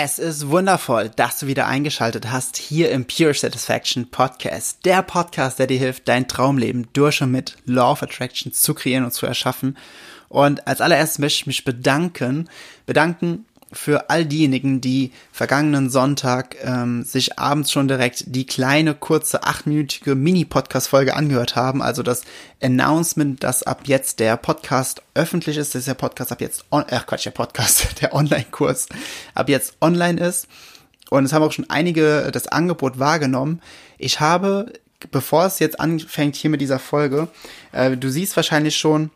Es ist wundervoll, dass du wieder eingeschaltet hast hier im Pure Satisfaction Podcast. Der Podcast, der dir hilft, dein Traumleben durch und mit Law of Attraction zu kreieren und zu erschaffen. Und als allererstes möchte ich mich bedanken, bedanken für all diejenigen, die vergangenen Sonntag ähm, sich abends schon direkt die kleine, kurze, achtminütige Mini-Podcast-Folge angehört haben. Also das Announcement, dass ab jetzt der Podcast öffentlich ist, dass der Podcast ab jetzt, on äh, Quatsch, der Podcast, der Online-Kurs ab jetzt online ist. Und es haben auch schon einige das Angebot wahrgenommen. Ich habe, bevor es jetzt anfängt hier mit dieser Folge, äh, du siehst wahrscheinlich schon,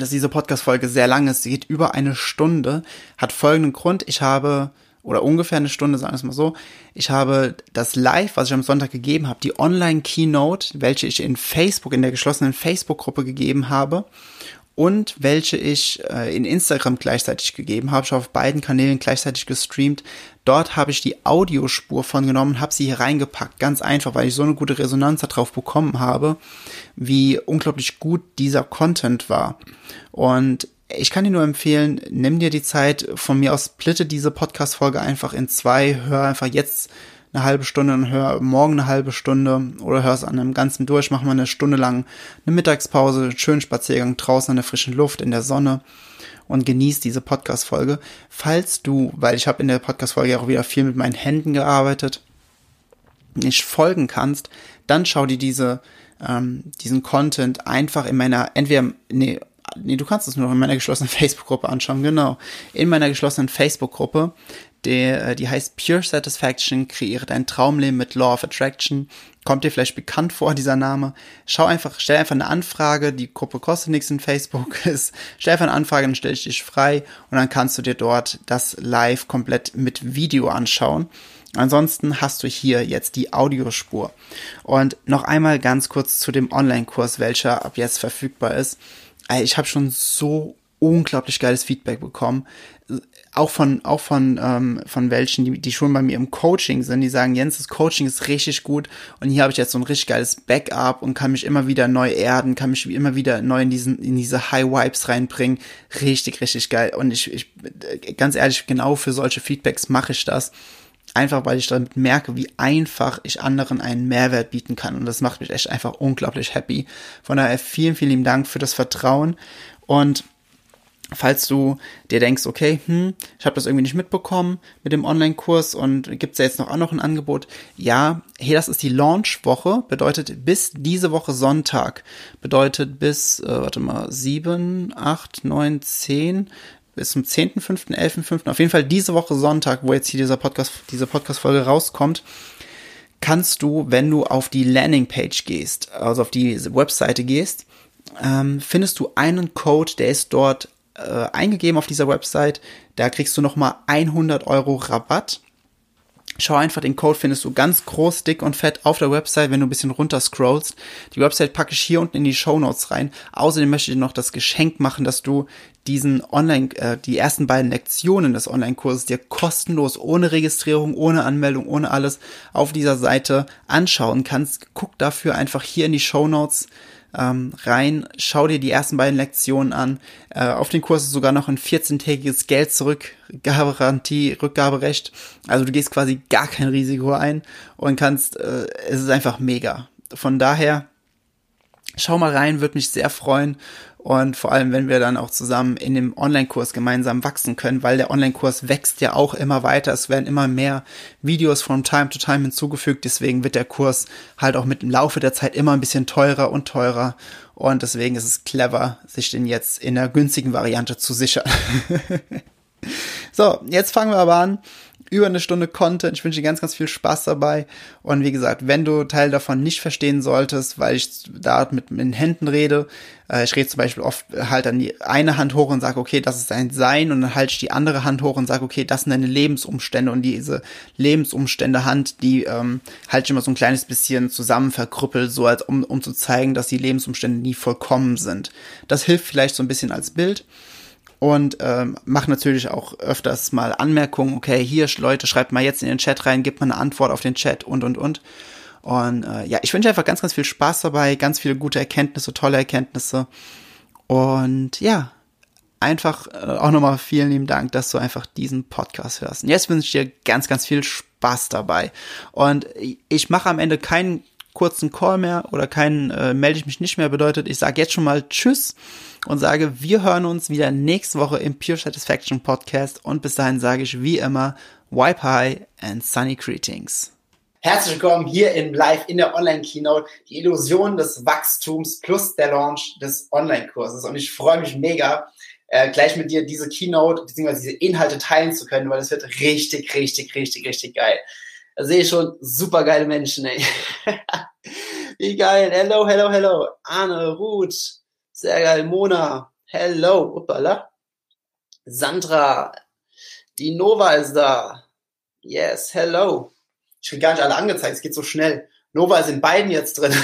dass diese Podcast-Folge sehr lang ist. Sie geht über eine Stunde. Hat folgenden Grund. Ich habe, oder ungefähr eine Stunde, sagen wir es mal so, ich habe das Live, was ich am Sonntag gegeben habe, die Online-Keynote, welche ich in Facebook, in der geschlossenen Facebook-Gruppe gegeben habe und welche ich äh, in Instagram gleichzeitig gegeben habe. Ich habe auf beiden Kanälen gleichzeitig gestreamt. Dort habe ich die Audiospur von genommen, habe sie hier reingepackt. Ganz einfach, weil ich so eine gute Resonanz darauf bekommen habe, wie unglaublich gut dieser Content war. Und ich kann dir nur empfehlen, nimm dir die Zeit, von mir aus splitte diese Podcast-Folge einfach in zwei, hör einfach jetzt eine halbe Stunde und hör morgen eine halbe Stunde oder hör es an einem ganzen durch, mach mal eine Stunde lang eine Mittagspause, einen schönen Spaziergang draußen an der frischen Luft, in der Sonne und genieß diese Podcast-Folge. Falls du, weil ich habe in der Podcast-Folge auch wieder viel mit meinen Händen gearbeitet, nicht folgen kannst, dann schau dir diese, ähm, diesen Content einfach in meiner, entweder, nee, nee, du kannst es nur in meiner geschlossenen Facebook-Gruppe anschauen, genau. In meiner geschlossenen Facebook-Gruppe der, äh, die heißt Pure Satisfaction, kreiere dein Traumleben mit Law of Attraction. Kommt dir vielleicht bekannt vor, dieser Name? Schau einfach, stell einfach eine Anfrage, die Gruppe kostet nichts in Facebook, stell einfach eine Anfrage, dann stelle ich dich frei und dann kannst du dir dort das live komplett mit Video anschauen. Ansonsten hast du hier jetzt die Audiospur. Und noch einmal ganz kurz zu dem Online-Kurs, welcher ab jetzt verfügbar ist. Ich habe schon so unglaublich geiles Feedback bekommen auch von, auch von, ähm, von welchen, die, die schon bei mir im Coaching sind, die sagen, Jens, das Coaching ist richtig gut und hier habe ich jetzt so ein richtig geiles Backup und kann mich immer wieder neu erden, kann mich immer wieder neu in diesen, in diese High Vibes reinbringen. Richtig, richtig geil. Und ich, ich, ganz ehrlich, genau für solche Feedbacks mache ich das. Einfach weil ich damit merke, wie einfach ich anderen einen Mehrwert bieten kann. Und das macht mich echt einfach unglaublich happy. Von daher vielen, vielen Dank für das Vertrauen. Und falls du dir denkst, okay, hm, ich habe das irgendwie nicht mitbekommen mit dem Online-Kurs und gibt's ja jetzt noch auch noch ein Angebot? Ja, hey, das ist die Launch-Woche, bedeutet bis diese Woche Sonntag, bedeutet bis, äh, warte mal, sieben, acht, neun, zehn, bis zum 10.5., 11.5., auf jeden Fall diese Woche Sonntag, wo jetzt hier dieser Podcast, diese Podcast-Folge rauskommt, kannst du, wenn du auf die Landing-Page gehst, also auf die Webseite gehst, ähm, findest du einen Code, der ist dort äh, eingegeben auf dieser Website. Da kriegst du nochmal 100 Euro Rabatt. Schau einfach, den Code findest du ganz groß, dick und fett auf der Website, wenn du ein bisschen runter scrollst. Die Website packe ich hier unten in die Show Notes rein. Außerdem möchte ich dir noch das Geschenk machen, dass du diesen Online, äh, die ersten beiden Lektionen des Online-Kurses dir kostenlos, ohne Registrierung, ohne Anmeldung, ohne alles auf dieser Seite anschauen kannst. Guck dafür einfach hier in die Show Notes ähm, rein, schau dir die ersten beiden Lektionen an. Äh, auf den Kurs ist sogar noch ein 14-tägiges Geld zurückgabegarantie, Rückgaberecht. Also du gehst quasi gar kein Risiko ein und kannst, äh, es ist einfach mega. Von daher, schau mal rein, würde mich sehr freuen. Und vor allem, wenn wir dann auch zusammen in dem Online-Kurs gemeinsam wachsen können, weil der Online-Kurs wächst ja auch immer weiter. Es werden immer mehr Videos from time to time hinzugefügt. Deswegen wird der Kurs halt auch mit dem Laufe der Zeit immer ein bisschen teurer und teurer. Und deswegen ist es clever, sich den jetzt in der günstigen Variante zu sichern. so, jetzt fangen wir aber an über eine Stunde Content. Ich wünsche dir ganz, ganz viel Spaß dabei. Und wie gesagt, wenn du Teil davon nicht verstehen solltest, weil ich da mit den Händen rede, äh, ich rede zum Beispiel oft halt dann die eine Hand hoch und sage, okay, das ist dein Sein und dann halte ich die andere Hand hoch und sage, okay, das sind deine Lebensumstände und diese Lebensumstände Hand, die ähm, halte ich immer so ein kleines bisschen zusammen verkrüppelt, so als um, um zu zeigen, dass die Lebensumstände nie vollkommen sind. Das hilft vielleicht so ein bisschen als Bild und ähm, mache natürlich auch öfters mal Anmerkungen, okay, hier Leute, schreibt mal jetzt in den Chat rein, gebt mal eine Antwort auf den Chat und und und. Und äh, ja, ich wünsche einfach ganz, ganz viel Spaß dabei, ganz viele gute Erkenntnisse, tolle Erkenntnisse. Und ja, einfach äh, auch nochmal vielen lieben Dank, dass du einfach diesen Podcast hörst. Und jetzt wünsche ich dir ganz, ganz viel Spaß dabei. Und ich mache am Ende keinen kurzen Call mehr oder keinen äh, melde ich mich nicht mehr bedeutet, ich sage jetzt schon mal Tschüss und sage, wir hören uns wieder nächste Woche im Pure Satisfaction Podcast und bis dahin sage ich wie immer, wipe high and sunny greetings. Herzlich willkommen hier im Live in der Online-Keynote, die Illusion des Wachstums plus der Launch des Online-Kurses. Und ich freue mich mega, äh, gleich mit dir diese Keynote bzw. diese Inhalte teilen zu können, weil es wird richtig, richtig, richtig, richtig geil. Da sehe ich schon super geile Menschen, ey. Wie geil. Hello, hello, hello. Arne, Ruth. Sehr geil. Mona. Hello. Uppala. Sandra. Die Nova ist da. Yes, hello. Ich krieg gar nicht alle angezeigt. Es geht so schnell. Nova ist in beiden jetzt drin.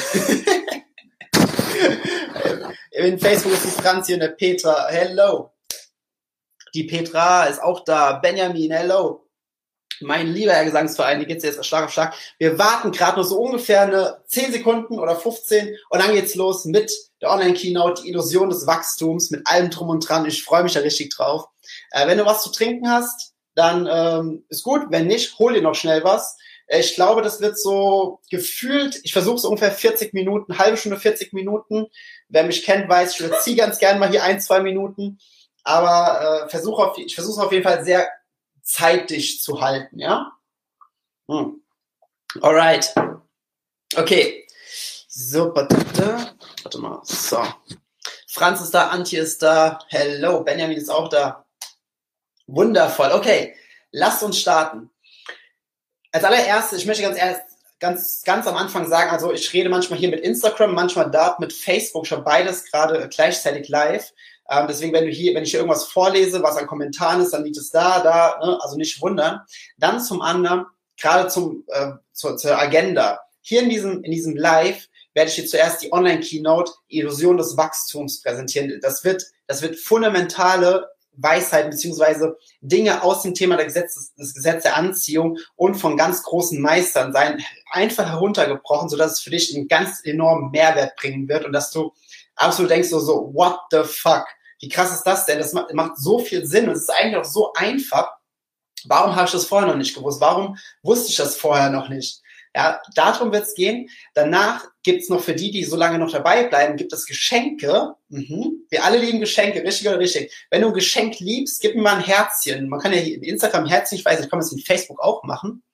in Facebook ist die Franzi und der Petra. Hello. Die Petra ist auch da. Benjamin, hello mein lieber Herr Gesangsverein, hier geht's jetzt Schlag auf Schlag. Wir warten gerade nur so ungefähr eine 10 Sekunden oder 15 und dann geht's los mit der Online-Keynote, die Illusion des Wachstums, mit allem drum und dran. Ich freue mich da richtig drauf. Äh, wenn du was zu trinken hast, dann ähm, ist gut. Wenn nicht, hol dir noch schnell was. Äh, ich glaube, das wird so gefühlt, ich versuche so ungefähr 40 Minuten, halbe Stunde, 40 Minuten. Wer mich kennt, weiß, ich überziehe ganz gern mal hier ein, zwei Minuten. Aber äh, versuch auf, ich versuche es auf jeden Fall sehr zeitig zu halten, ja? Hm. Alright. Okay. So, warte, mal. So. Franz ist da, Antje ist da. Hello, Benjamin ist auch da. Wundervoll. Okay, lasst uns starten. Als allererstes, ich möchte ganz erst ganz, ganz am Anfang sagen, also ich rede manchmal hier mit Instagram, manchmal da mit Facebook, schon beides gerade gleichzeitig live. Ähm, deswegen, wenn du hier, wenn ich hier irgendwas vorlese, was an Kommentaren ist, dann liegt es da, da, ne? also nicht wundern. Dann zum anderen, gerade zum, äh, zur, zur Agenda. Hier in diesem, in diesem Live werde ich dir zuerst die Online-Keynote Illusion des Wachstums präsentieren. Das wird, das wird fundamentale Weisheiten beziehungsweise Dinge aus dem Thema der Gesetz, des Gesetz der Anziehung und von ganz großen Meistern sein, einfach heruntergebrochen, sodass es für dich einen ganz enormen Mehrwert bringen wird und dass du absolut denkst du so, what the fuck? Wie krass ist das denn? Das macht, so viel Sinn und es ist eigentlich auch so einfach. Warum habe ich das vorher noch nicht gewusst? Warum wusste ich das vorher noch nicht? Ja, darum wird es gehen. Danach gibt's noch für die, die so lange noch dabei bleiben, gibt es Geschenke. Mhm. Wir alle lieben Geschenke, richtig oder richtig. Wenn du ein Geschenk liebst, gib mir mal ein Herzchen. Man kann ja hier in Instagram Herzchen, ich weiß nicht, kann man es in Facebook auch machen.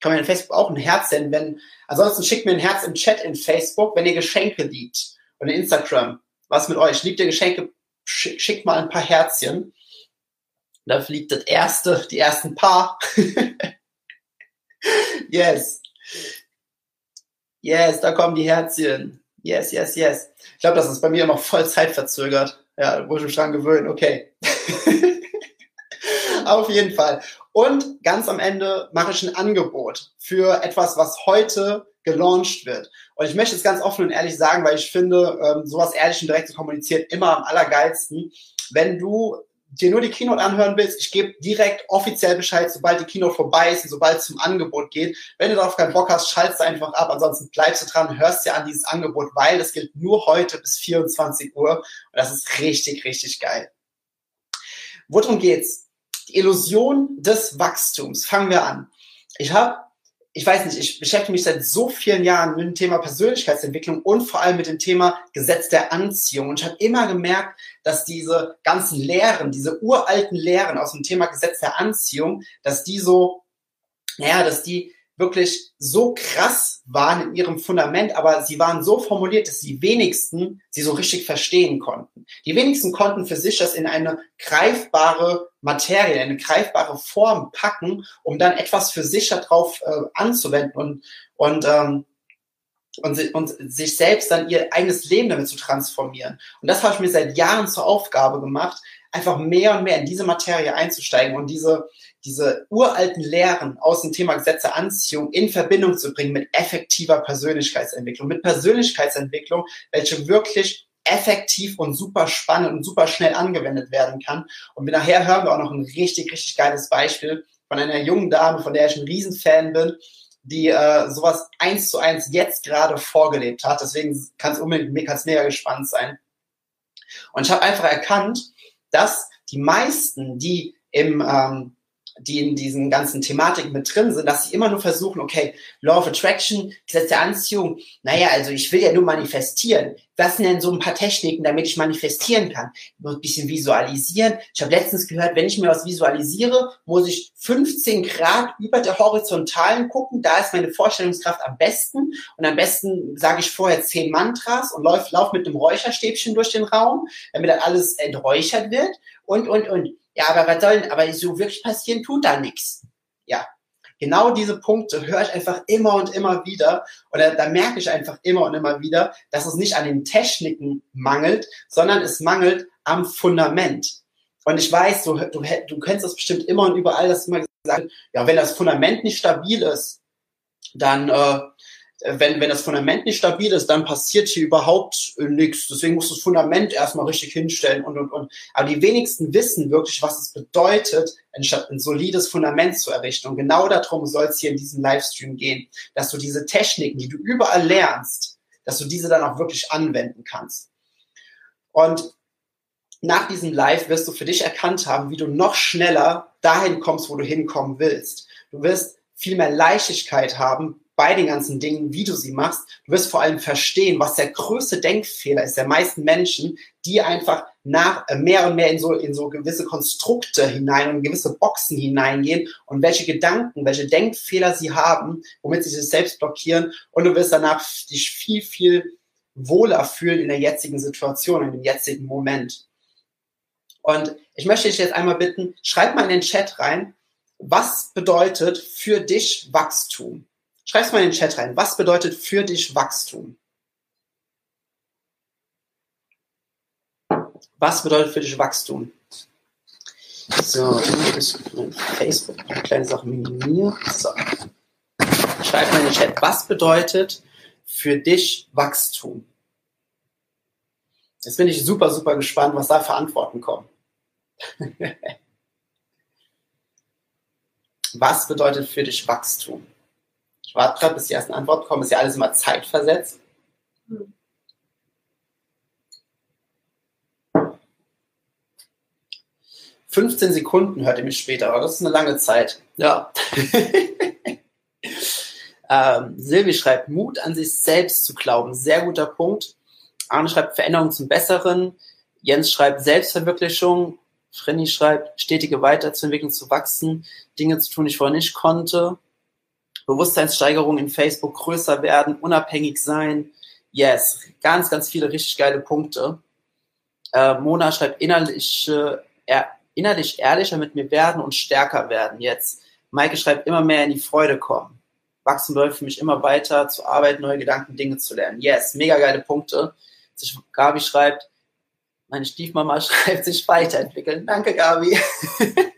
Kann man in Facebook auch ein Herz senden, wenn, ansonsten schickt mir ein Herz im Chat in Facebook, wenn ihr Geschenke liebt. Und in Instagram. Was mit euch? Liebt ihr Geschenke? Schickt mal ein paar Herzchen. Da fliegt das erste, die ersten paar. yes. Yes, da kommen die Herzchen. Yes, yes, yes. Ich glaube, das ist bei mir immer voll zeitverzögert. Ja, wo ich mich dran gewöhnen. Okay. Auf jeden Fall. Und ganz am Ende mache ich ein Angebot für etwas, was heute gelauncht wird. Und ich möchte es ganz offen und ehrlich sagen, weil ich finde, ähm, sowas ehrlich und direkt zu kommunizieren immer am allergeilsten. Wenn du dir nur die Keynote anhören willst, ich gebe direkt offiziell Bescheid, sobald die Keynote vorbei ist und sobald es zum Angebot geht. Wenn du darauf keinen Bock hast, schaltest einfach ab. Ansonsten bleibst du dran, hörst dir an dieses Angebot, weil das gilt nur heute bis 24 Uhr. Und das ist richtig, richtig geil. Worum geht's? Die Illusion des Wachstums. Fangen wir an. Ich habe ich weiß nicht, ich beschäftige mich seit so vielen Jahren mit dem Thema Persönlichkeitsentwicklung und vor allem mit dem Thema Gesetz der Anziehung. Und ich habe immer gemerkt, dass diese ganzen Lehren, diese uralten Lehren aus dem Thema Gesetz der Anziehung, dass die so, naja, dass die wirklich so krass waren in ihrem Fundament, aber sie waren so formuliert, dass die wenigsten sie so richtig verstehen konnten. Die wenigsten konnten für sich das in eine greifbare Materie, eine greifbare Form packen, um dann etwas für sich darauf äh, anzuwenden und, und ähm, und, und sich selbst dann ihr eigenes Leben damit zu transformieren. Und das habe ich mir seit Jahren zur Aufgabe gemacht, einfach mehr und mehr in diese Materie einzusteigen und diese, diese uralten Lehren aus dem Thema Gesetze Anziehung in Verbindung zu bringen mit effektiver Persönlichkeitsentwicklung, mit Persönlichkeitsentwicklung, welche wirklich effektiv und super spannend und super schnell angewendet werden kann. Und nachher hören wir auch noch ein richtig, richtig geiles Beispiel von einer jungen Dame, von der ich ein Riesenfan bin, die äh, sowas eins zu eins jetzt gerade vorgelebt hat. Deswegen kann es unbedingt kann's mega gespannt sein. Und ich habe einfach erkannt, dass die meisten, die im ähm, die in diesen ganzen Thematiken mit drin sind, dass sie immer nur versuchen, okay, Law of Attraction, Gesetz der Anziehung, naja, also ich will ja nur manifestieren. Was sind denn so ein paar Techniken, damit ich manifestieren kann? Nur ein bisschen visualisieren. Ich habe letztens gehört, wenn ich mir was visualisiere, muss ich 15 Grad über der Horizontalen gucken. Da ist meine Vorstellungskraft am besten. Und am besten sage ich vorher zehn Mantras und laufe lauf mit einem Räucherstäbchen durch den Raum, damit dann alles enträuchert wird. Und, und, und. Ja, aber was soll denn, aber so wirklich passieren tut da nichts. Ja, genau diese Punkte höre ich einfach immer und immer wieder oder da merke ich einfach immer und immer wieder, dass es nicht an den Techniken mangelt, sondern es mangelt am Fundament. Und ich weiß, du, du, du kennst das bestimmt immer und überall, dass immer gesagt ja, wenn das Fundament nicht stabil ist, dann äh, wenn, wenn das Fundament nicht stabil ist, dann passiert hier überhaupt äh, nichts. Deswegen muss das Fundament erstmal richtig hinstellen und, und, und. Aber die wenigsten wissen wirklich, was es bedeutet, ein, ein solides Fundament zu errichten. Und genau darum soll es hier in diesem Livestream gehen, dass du diese Techniken, die du überall lernst, dass du diese dann auch wirklich anwenden kannst. Und nach diesem Live wirst du für dich erkannt haben, wie du noch schneller dahin kommst, wo du hinkommen willst. Du wirst viel mehr Leichtigkeit haben, bei den ganzen Dingen, wie du sie machst. Du wirst vor allem verstehen, was der größte Denkfehler ist der meisten Menschen, die einfach nach äh, mehr und mehr in so in so gewisse Konstrukte hinein und gewisse Boxen hineingehen und welche Gedanken, welche Denkfehler sie haben, womit sie sich selbst blockieren und du wirst danach dich viel viel wohler fühlen in der jetzigen Situation, in dem jetzigen Moment. Und ich möchte dich jetzt einmal bitten, schreib mal in den Chat rein, was bedeutet für dich Wachstum? Schreib's mal in den Chat rein. Was bedeutet für dich Wachstum? Was bedeutet für dich Wachstum? So, ich Facebook eine kleine Sache minimieren. So. Schreib mal in den Chat. Was bedeutet für dich Wachstum? Jetzt bin ich super, super gespannt, was da für Antworten kommen. was bedeutet für dich Wachstum? Ich warte gerade, bis die ersten Antworten kommen. Ist ja alles immer zeitversetzt. Hm. Fünfzehn Sekunden hört ihr mich später, aber das ist eine lange Zeit. Ja. ähm, Silvi schreibt, Mut an sich selbst zu glauben. Sehr guter Punkt. Arne schreibt Veränderung zum Besseren. Jens schreibt Selbstverwirklichung. Frenny schreibt, stetige Weiterzuentwickeln, zu wachsen, Dinge zu tun, die ich vorher nicht konnte. Bewusstseinssteigerung in Facebook größer werden, unabhängig sein. Yes, ganz, ganz viele richtig geile Punkte. Äh, Mona schreibt innerlich, äh, er, innerlich ehrlicher mit mir werden und stärker werden jetzt. Maike schreibt immer mehr in die Freude kommen. Wachsen läuft für mich immer weiter, zu arbeiten, neue Gedanken, Dinge zu lernen. Yes, mega geile Punkte. Gabi schreibt, meine Stiefmama schreibt sich weiterentwickeln. Danke, Gabi.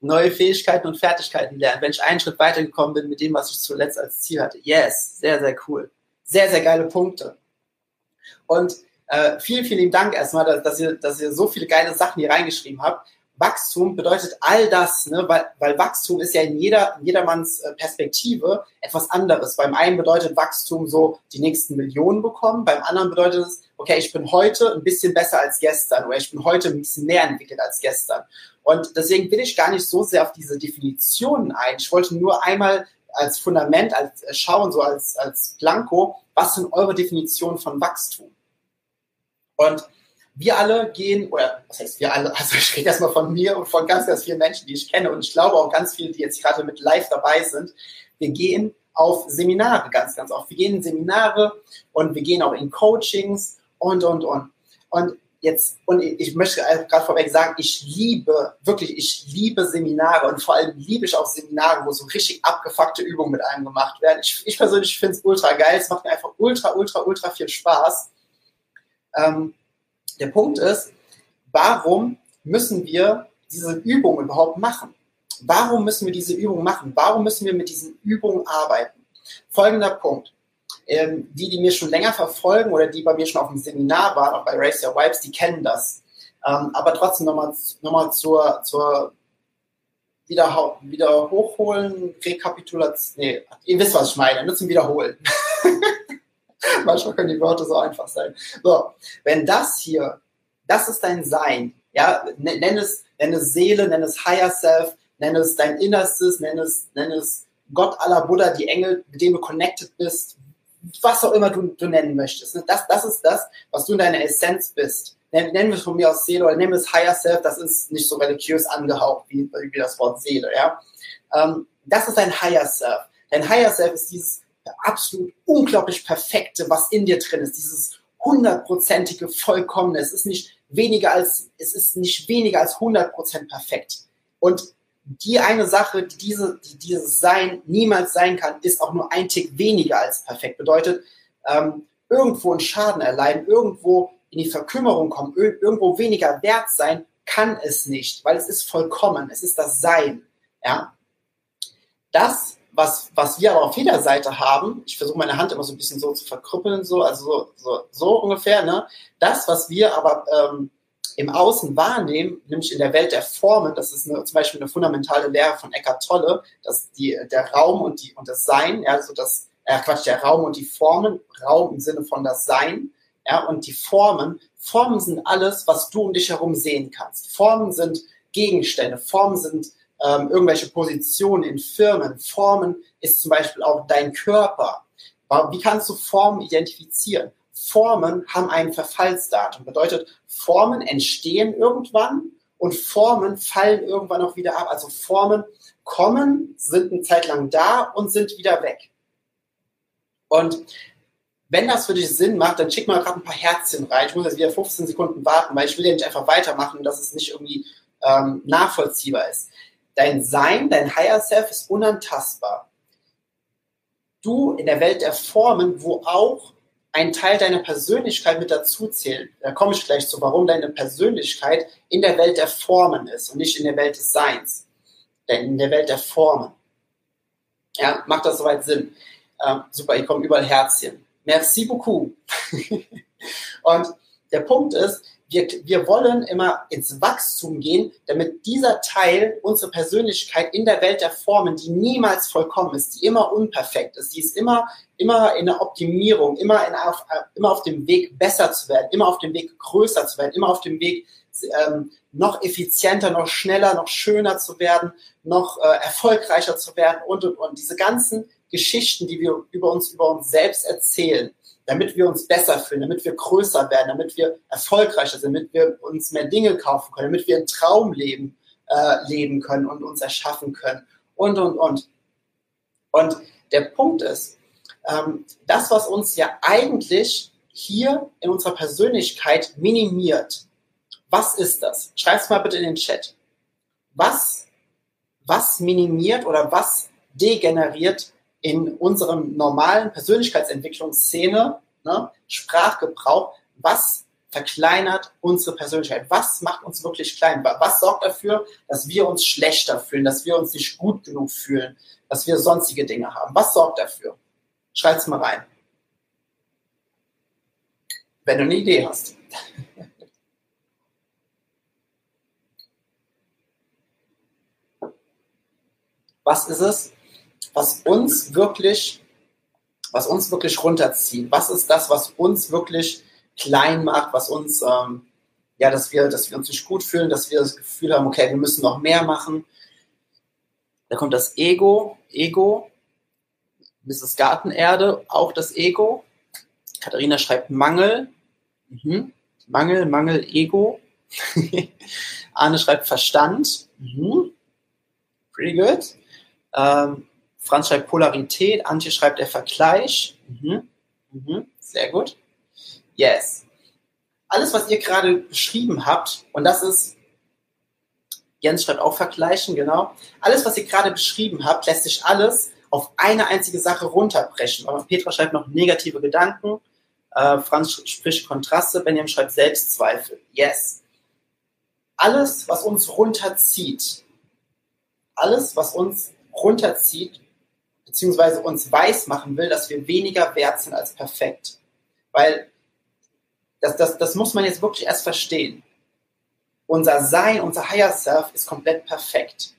neue Fähigkeiten und Fertigkeiten lernen, wenn ich einen Schritt weitergekommen bin mit dem, was ich zuletzt als Ziel hatte. Yes, sehr, sehr cool. Sehr, sehr geile Punkte. Und äh, vielen, vielen Dank erstmal, dass ihr, dass ihr so viele geile Sachen hier reingeschrieben habt. Wachstum bedeutet all das, ne? weil, weil Wachstum ist ja in jeder, jedermanns äh, Perspektive etwas anderes. Beim einen bedeutet Wachstum so die nächsten Millionen bekommen, beim anderen bedeutet es, okay, ich bin heute ein bisschen besser als gestern oder ich bin heute ein bisschen mehr entwickelt als gestern. Und deswegen will ich gar nicht so sehr auf diese Definitionen ein. Ich wollte nur einmal als Fundament, als äh, schauen, so als, als Blanko, was sind eure Definitionen von Wachstum? Und wir alle gehen, oder was heißt wir alle, also ich rede erstmal von mir und von ganz, ganz vielen Menschen, die ich kenne und ich glaube auch ganz viele, die jetzt gerade mit live dabei sind. Wir gehen auf Seminare ganz, ganz oft. Wir gehen in Seminare und wir gehen auch in Coachings und, und, und. Und jetzt, und ich möchte gerade vorweg sagen, ich liebe, wirklich, ich liebe Seminare und vor allem liebe ich auch Seminare, wo so richtig abgefuckte Übungen mit einem gemacht werden. Ich, ich persönlich finde es ultra geil, es macht mir einfach ultra, ultra, ultra viel Spaß. Ähm, der Punkt ist, warum müssen wir diese Übung überhaupt machen? Warum müssen wir diese Übung machen? Warum müssen wir mit diesen Übungen arbeiten? Folgender Punkt. Ähm, die, die mir schon länger verfolgen oder die bei mir schon auf dem Seminar waren, auch bei Race Your Vibes, die kennen das. Ähm, aber trotzdem nochmal noch mal zur, zur wieder, wieder hochholen, Rekapitulation. Nee, ihr wisst, was ich meine. Nur zum Wiederholen. Manchmal können die Wörter so einfach sein. So, wenn das hier, das ist dein Sein, ja, nenn es, nenn es Seele, nenn es Higher Self, nenn es dein Innerstes, nenn es, nenn es Gott aller Buddha, die Engel, mit denen du connected bist, was auch immer du, du nennen möchtest. Das, das ist das, was du in deiner Essenz bist. Nennen wir es von mir aus Seele oder nennen wir es Higher Self, das ist nicht so religiös angehaucht wie, wie das Wort Seele, ja. Ähm, das ist dein Higher Self. Dein Higher Self ist dieses absolut unglaublich perfekte, was in dir drin ist, dieses hundertprozentige Vollkommene. Es ist nicht weniger als, es ist nicht weniger als 100% perfekt. Und die eine Sache, die, diese, die dieses Sein niemals sein kann, ist auch nur ein Tick weniger als perfekt. Bedeutet, ähm, irgendwo einen Schaden erleiden, irgendwo in die Verkümmerung kommen, irgendwo weniger wert sein, kann es nicht, weil es ist vollkommen, es ist das Sein. Ja? Das, was, was wir aber auf jeder Seite haben, ich versuche meine Hand immer so ein bisschen so zu verkrüppeln, so, also so, so, so ungefähr, ne? das, was wir aber ähm, im Außen wahrnehmen, nämlich in der Welt der Formen, das ist eine, zum Beispiel eine fundamentale Lehre von Eckhart Tolle, dass die, der Raum und, die, und das Sein, ja, also das, äh, Quatsch, der Raum und die Formen, Raum im Sinne von das Sein, ja, und die Formen, Formen sind alles, was du um dich herum sehen kannst. Formen sind Gegenstände, Formen sind ähm, irgendwelche Positionen in Firmen, Formen ist zum Beispiel auch dein Körper. Wie kannst du Formen identifizieren? Formen haben ein Verfallsdatum. Bedeutet, Formen entstehen irgendwann und Formen fallen irgendwann auch wieder ab. Also Formen kommen, sind eine Zeit lang da und sind wieder weg. Und wenn das für dich Sinn macht, dann schick mal gerade ein paar Herzchen rein. Ich muss jetzt wieder 15 Sekunden warten, weil ich will ja nicht einfach weitermachen, dass es nicht irgendwie ähm, nachvollziehbar ist. Dein Sein, dein Higher Self ist unantastbar. Du in der Welt der Formen, wo auch ein Teil deiner Persönlichkeit mit dazu zählt. Da komme ich gleich zu, warum deine Persönlichkeit in der Welt der Formen ist und nicht in der Welt des Seins. Denn in der Welt der Formen. Ja, macht das soweit Sinn? Ähm, super, hier kommen überall Herzchen. Merci beaucoup. und der Punkt ist, wir, wir wollen immer ins Wachstum gehen, damit dieser Teil, unsere Persönlichkeit in der Welt der Formen, die niemals vollkommen ist, die immer unperfekt ist, die ist immer, immer in der Optimierung, immer, in, auf, immer auf dem Weg besser zu werden, immer auf dem Weg größer zu werden, immer auf dem Weg ähm, noch effizienter, noch schneller, noch schöner zu werden, noch äh, erfolgreicher zu werden und, und, und. Diese ganzen Geschichten, die wir über uns, über uns selbst erzählen, damit wir uns besser fühlen, damit wir größer werden, damit wir erfolgreicher sind, damit wir uns mehr Dinge kaufen können, damit wir ein Traumleben äh, leben können und uns erschaffen können und, und, und. Und der Punkt ist, ähm, das, was uns ja eigentlich hier in unserer Persönlichkeit minimiert, was ist das? Schreib es mal bitte in den Chat. Was, was minimiert oder was degeneriert in unserem normalen Persönlichkeitsentwicklungsszene, ne, Sprachgebrauch, was verkleinert unsere Persönlichkeit? Was macht uns wirklich klein? Was sorgt dafür, dass wir uns schlechter fühlen, dass wir uns nicht gut genug fühlen, dass wir sonstige Dinge haben? Was sorgt dafür? Schreib's mal rein. Wenn du eine Idee hast. Was ist es, was uns wirklich, was uns wirklich runterzieht? Was ist das, was uns wirklich klein macht, was uns, ähm, ja, dass wir, dass wir uns nicht gut fühlen, dass wir das Gefühl haben, okay, wir müssen noch mehr machen. Da kommt das Ego, Ego, Mrs. Gartenerde, auch das Ego. Katharina schreibt Mangel, mhm. Mangel, Mangel, Ego. Arne schreibt Verstand. Mhm. Pretty good. Ähm, Franz schreibt Polarität. Antje schreibt der Vergleich. Mhm. Mhm. Sehr gut. Yes. Alles, was ihr gerade beschrieben habt, und das ist, Jens schreibt auch vergleichen, genau. Alles, was ihr gerade beschrieben habt, lässt sich alles auf eine einzige Sache runterbrechen. Aber Petra schreibt noch negative Gedanken. Äh, Franz spricht Kontraste. Benjamin schreibt Selbstzweifel. Yes. Alles, was uns runterzieht, alles, was uns runterzieht, beziehungsweise uns weiß machen will, dass wir weniger wert sind als perfekt. Weil das, das, das muss man jetzt wirklich erst verstehen. Unser Sein, unser Higher Self ist komplett perfekt.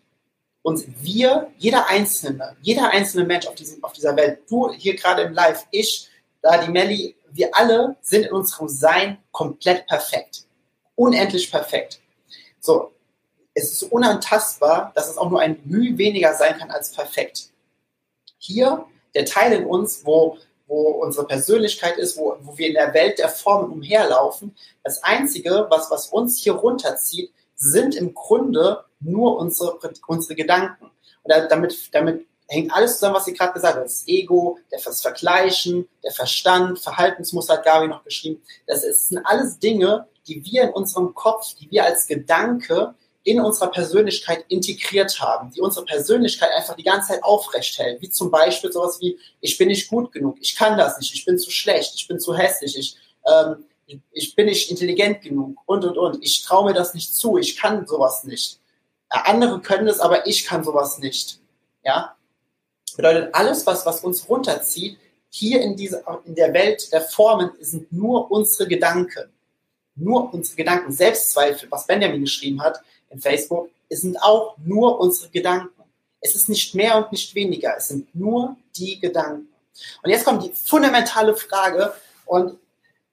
Und wir, jeder Einzelne, jeder einzelne Mensch auf, diesem, auf dieser Welt, du hier gerade im Live, ich, da die Melli, wir alle sind in unserem Sein komplett perfekt. Unendlich perfekt. So, es ist unantastbar, dass es auch nur ein Mühe weniger sein kann als perfekt. Hier, der Teil in uns, wo, wo unsere Persönlichkeit ist, wo, wo wir in der Welt der Formen umherlaufen, das Einzige, was, was uns hier runterzieht, sind im Grunde nur unsere, unsere Gedanken. Und damit, damit hängt alles zusammen, was sie gerade gesagt hat. Das Ego, das Vergleichen, der Verstand, Verhaltensmuster hat Gabi noch beschrieben. Das sind alles Dinge, die wir in unserem Kopf, die wir als Gedanke in unserer Persönlichkeit integriert haben, die unsere Persönlichkeit einfach die ganze Zeit aufrecht hält. Wie zum Beispiel sowas wie, ich bin nicht gut genug, ich kann das nicht, ich bin zu schlecht, ich bin zu hässlich, ich, ähm, ich bin nicht intelligent genug und, und, und. Ich traue mir das nicht zu, ich kann sowas nicht. Andere können es, aber ich kann sowas nicht. Ja? Bedeutet, alles, was, was uns runterzieht, hier in, diese, in der Welt der Formen, sind nur unsere Gedanken. Nur unsere Gedanken. Selbstzweifel, was Benjamin geschrieben hat in Facebook, es sind auch nur unsere Gedanken. Es ist nicht mehr und nicht weniger. Es sind nur die Gedanken. Und jetzt kommt die fundamentale Frage. Und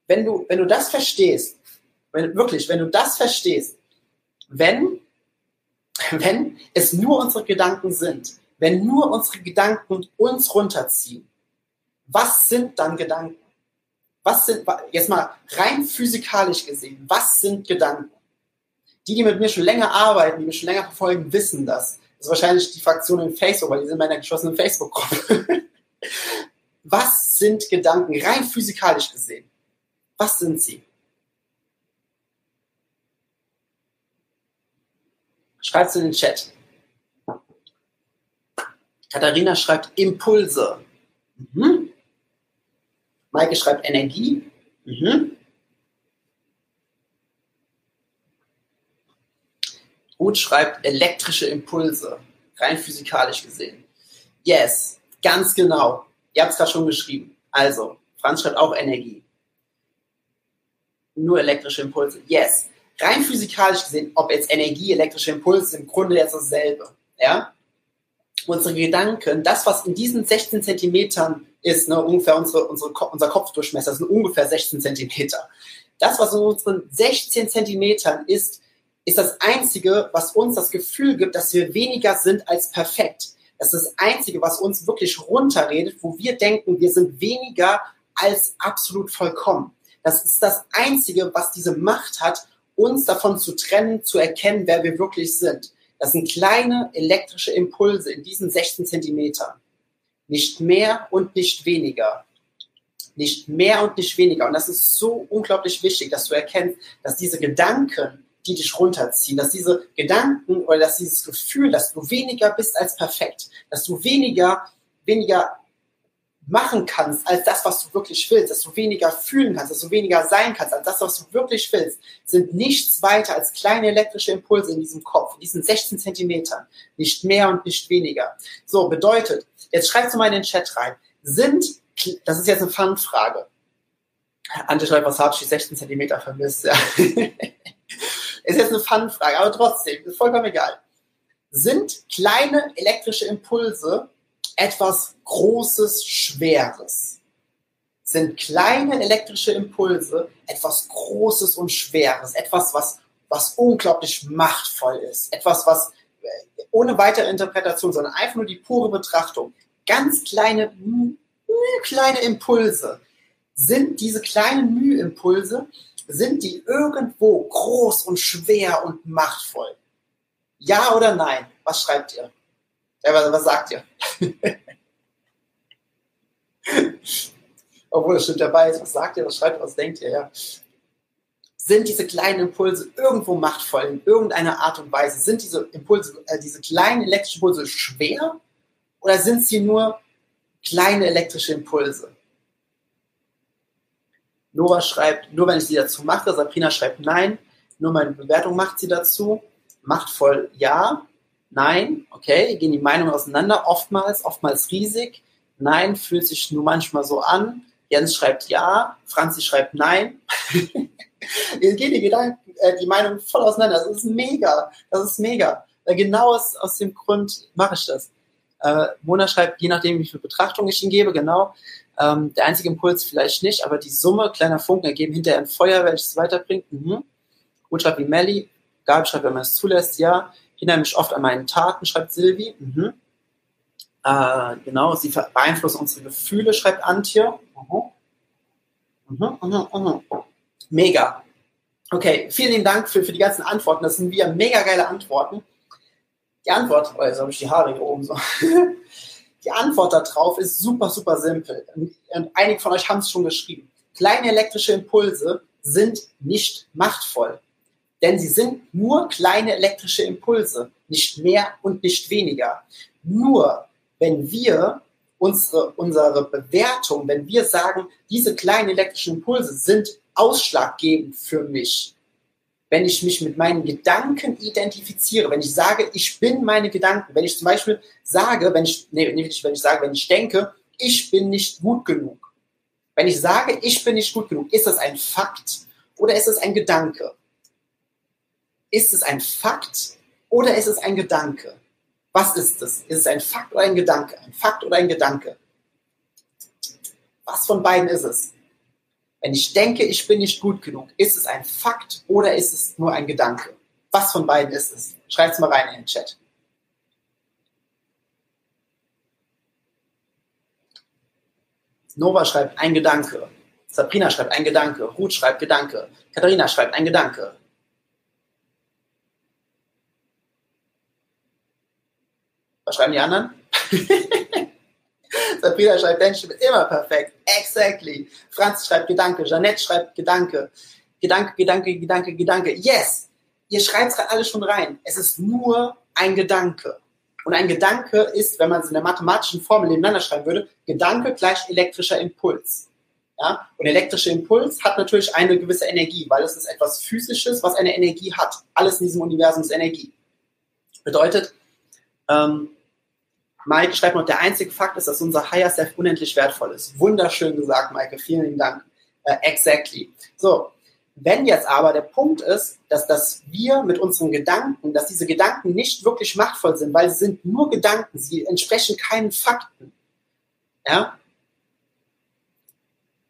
wenn du, wenn du das verstehst, wenn, wirklich, wenn du das verstehst, wenn, wenn es nur unsere Gedanken sind, wenn nur unsere Gedanken uns runterziehen, was sind dann Gedanken? Was sind, jetzt mal rein physikalisch gesehen, was sind Gedanken? Die, die mit mir schon länger arbeiten, die mich schon länger verfolgen, wissen das. Das ist wahrscheinlich die Fraktion in Facebook, weil die sind in meiner geschlossenen Facebook-Gruppe. was sind Gedanken, rein physikalisch gesehen? Was sind sie? Schreibt es in den Chat. Katharina schreibt Impulse. Mhm. Maike schreibt Energie. Mhm. Ruth schreibt elektrische Impulse, rein physikalisch gesehen. Yes, ganz genau. Ihr habt es gerade schon geschrieben. Also, Franz schreibt auch Energie. Nur elektrische Impulse. Yes. Rein physikalisch gesehen, ob jetzt Energie, elektrische Impulse, im Grunde jetzt dasselbe. Ja? unsere Gedanken, das, was in diesen 16 Zentimetern ist, ne, ungefähr unsere, unsere, unser Kopfdurchmesser, sind ungefähr 16 Zentimeter. Das, was in unseren 16 Zentimetern ist, ist das Einzige, was uns das Gefühl gibt, dass wir weniger sind als perfekt. Das ist das Einzige, was uns wirklich runterredet, wo wir denken, wir sind weniger als absolut vollkommen. Das ist das Einzige, was diese Macht hat, uns davon zu trennen, zu erkennen, wer wir wirklich sind. Das sind kleine elektrische Impulse in diesen 16 Zentimetern. Nicht mehr und nicht weniger. Nicht mehr und nicht weniger. Und das ist so unglaublich wichtig, dass du erkennst, dass diese Gedanken, die dich runterziehen, dass diese Gedanken oder dass dieses Gefühl, dass du weniger bist als perfekt, dass du weniger, weniger machen kannst als das, was du wirklich willst, dass du weniger fühlen kannst, dass du weniger sein kannst als das, was du wirklich willst, sind nichts weiter als kleine elektrische Impulse in diesem Kopf, in diesen 16 Zentimetern. Nicht mehr und nicht weniger. So, bedeutet, jetzt schreibst du mal in den Chat rein, sind, das ist jetzt eine Fun-Frage. Ante schreibt, was habe ich 16 Zentimeter vermisst? Ja. ist jetzt eine Fun-Frage, aber trotzdem, ist vollkommen egal. Sind kleine elektrische Impulse etwas Großes, Schweres. Sind kleine elektrische Impulse etwas Großes und Schweres, etwas, was, was unglaublich machtvoll ist, etwas, was äh, ohne weitere Interpretation, sondern einfach nur die pure Betrachtung, ganz kleine, kleine Impulse. Sind diese kleinen Mühimpulse sind die irgendwo groß und schwer und machtvoll? Ja oder nein? Was schreibt ihr? Was sagt ihr? Obwohl es stimmt dabei ist, was sagt ihr, was schreibt ihr, was denkt ihr, ja? Sind diese kleinen Impulse irgendwo machtvoll in irgendeiner Art und Weise? Sind diese Impulse, äh, diese kleinen elektrischen Impulse schwer oder sind sie nur kleine elektrische Impulse? Nora schreibt, nur wenn ich sie dazu mache. Sabrina schreibt nein. Nur meine Bewertung macht sie dazu. Machtvoll ja. Nein. Okay, gehen die Meinungen auseinander. Oftmals, oftmals riesig. Nein, fühlt sich nur manchmal so an. Jens schreibt ja. Franzi schreibt nein. Jetzt gehen die Gedanken, äh, die Meinungen voll auseinander. Das ist mega. Das ist mega. Genau aus, aus dem Grund mache ich das. Äh, Mona schreibt, je nachdem, wie viel Betrachtung ich ihm gebe, genau. Ähm, der einzige Impuls vielleicht nicht, aber die Summe kleiner Funken ergeben hinterher ein Feuer, welches weiterbringt. Mhm. Gut schreibt wie Melly. Gabi schreibt, wenn man es zulässt, ja. Erinnere mich oft an meinen Taten, schreibt Silvi. Mhm. Äh, genau, sie beeinflussen unsere Gefühle, schreibt Antje. Mhm. Mhm, mhm, mhm. Mega. Okay, vielen Dank für, für die ganzen Antworten. Das sind wieder mega geile Antworten. Die Antwort, oh, jetzt habe ich die Haare hier oben so. Die Antwort darauf ist super, super simpel. Und einige von euch haben es schon geschrieben. Kleine elektrische Impulse sind nicht machtvoll. Denn sie sind nur kleine elektrische Impulse, nicht mehr und nicht weniger. Nur wenn wir unsere, unsere Bewertung, wenn wir sagen, diese kleinen elektrischen Impulse sind ausschlaggebend für mich, wenn ich mich mit meinen Gedanken identifiziere, wenn ich sage, ich bin meine Gedanken, wenn ich zum Beispiel sage, wenn ich, nee, nicht, wenn ich sage, wenn ich denke, ich bin nicht gut genug. Wenn ich sage, ich bin nicht gut genug, ist das ein Fakt oder ist es ein Gedanke? Ist es ein Fakt oder ist es ein Gedanke? Was ist es? Ist es ein Fakt oder ein Gedanke? Ein Fakt oder ein Gedanke? Was von beiden ist es? Wenn ich denke, ich bin nicht gut genug, ist es ein Fakt oder ist es nur ein Gedanke? Was von beiden ist es? Schreibt es mal rein in den Chat. Nova schreibt ein Gedanke. Sabrina schreibt ein Gedanke. Ruth schreibt Gedanke. Katharina schreibt ein Gedanke. Was schreiben die anderen? Sabrina schreibt Menschen immer perfekt. Exactly. Franz schreibt Gedanke. Jeanette schreibt Gedanke. Gedanke, Gedanke, Gedanke, Gedanke. Yes. Ihr schreibt es gerade alles schon rein. Es ist nur ein Gedanke. Und ein Gedanke ist, wenn man es in der mathematischen Formel nebeneinander schreiben würde, Gedanke gleich elektrischer Impuls. Ja? Und elektrischer Impuls hat natürlich eine gewisse Energie, weil es ist etwas Physisches, was eine Energie hat. Alles in diesem Universum ist Energie. Bedeutet, ähm, Mike schreibt noch, der einzige Fakt ist, dass unser Higher Self unendlich wertvoll ist. Wunderschön gesagt, Maike. Vielen Dank. Uh, exactly. So. Wenn jetzt aber der Punkt ist, dass, dass wir mit unseren Gedanken, dass diese Gedanken nicht wirklich machtvoll sind, weil sie sind nur Gedanken, sie entsprechen keinen Fakten. Ja?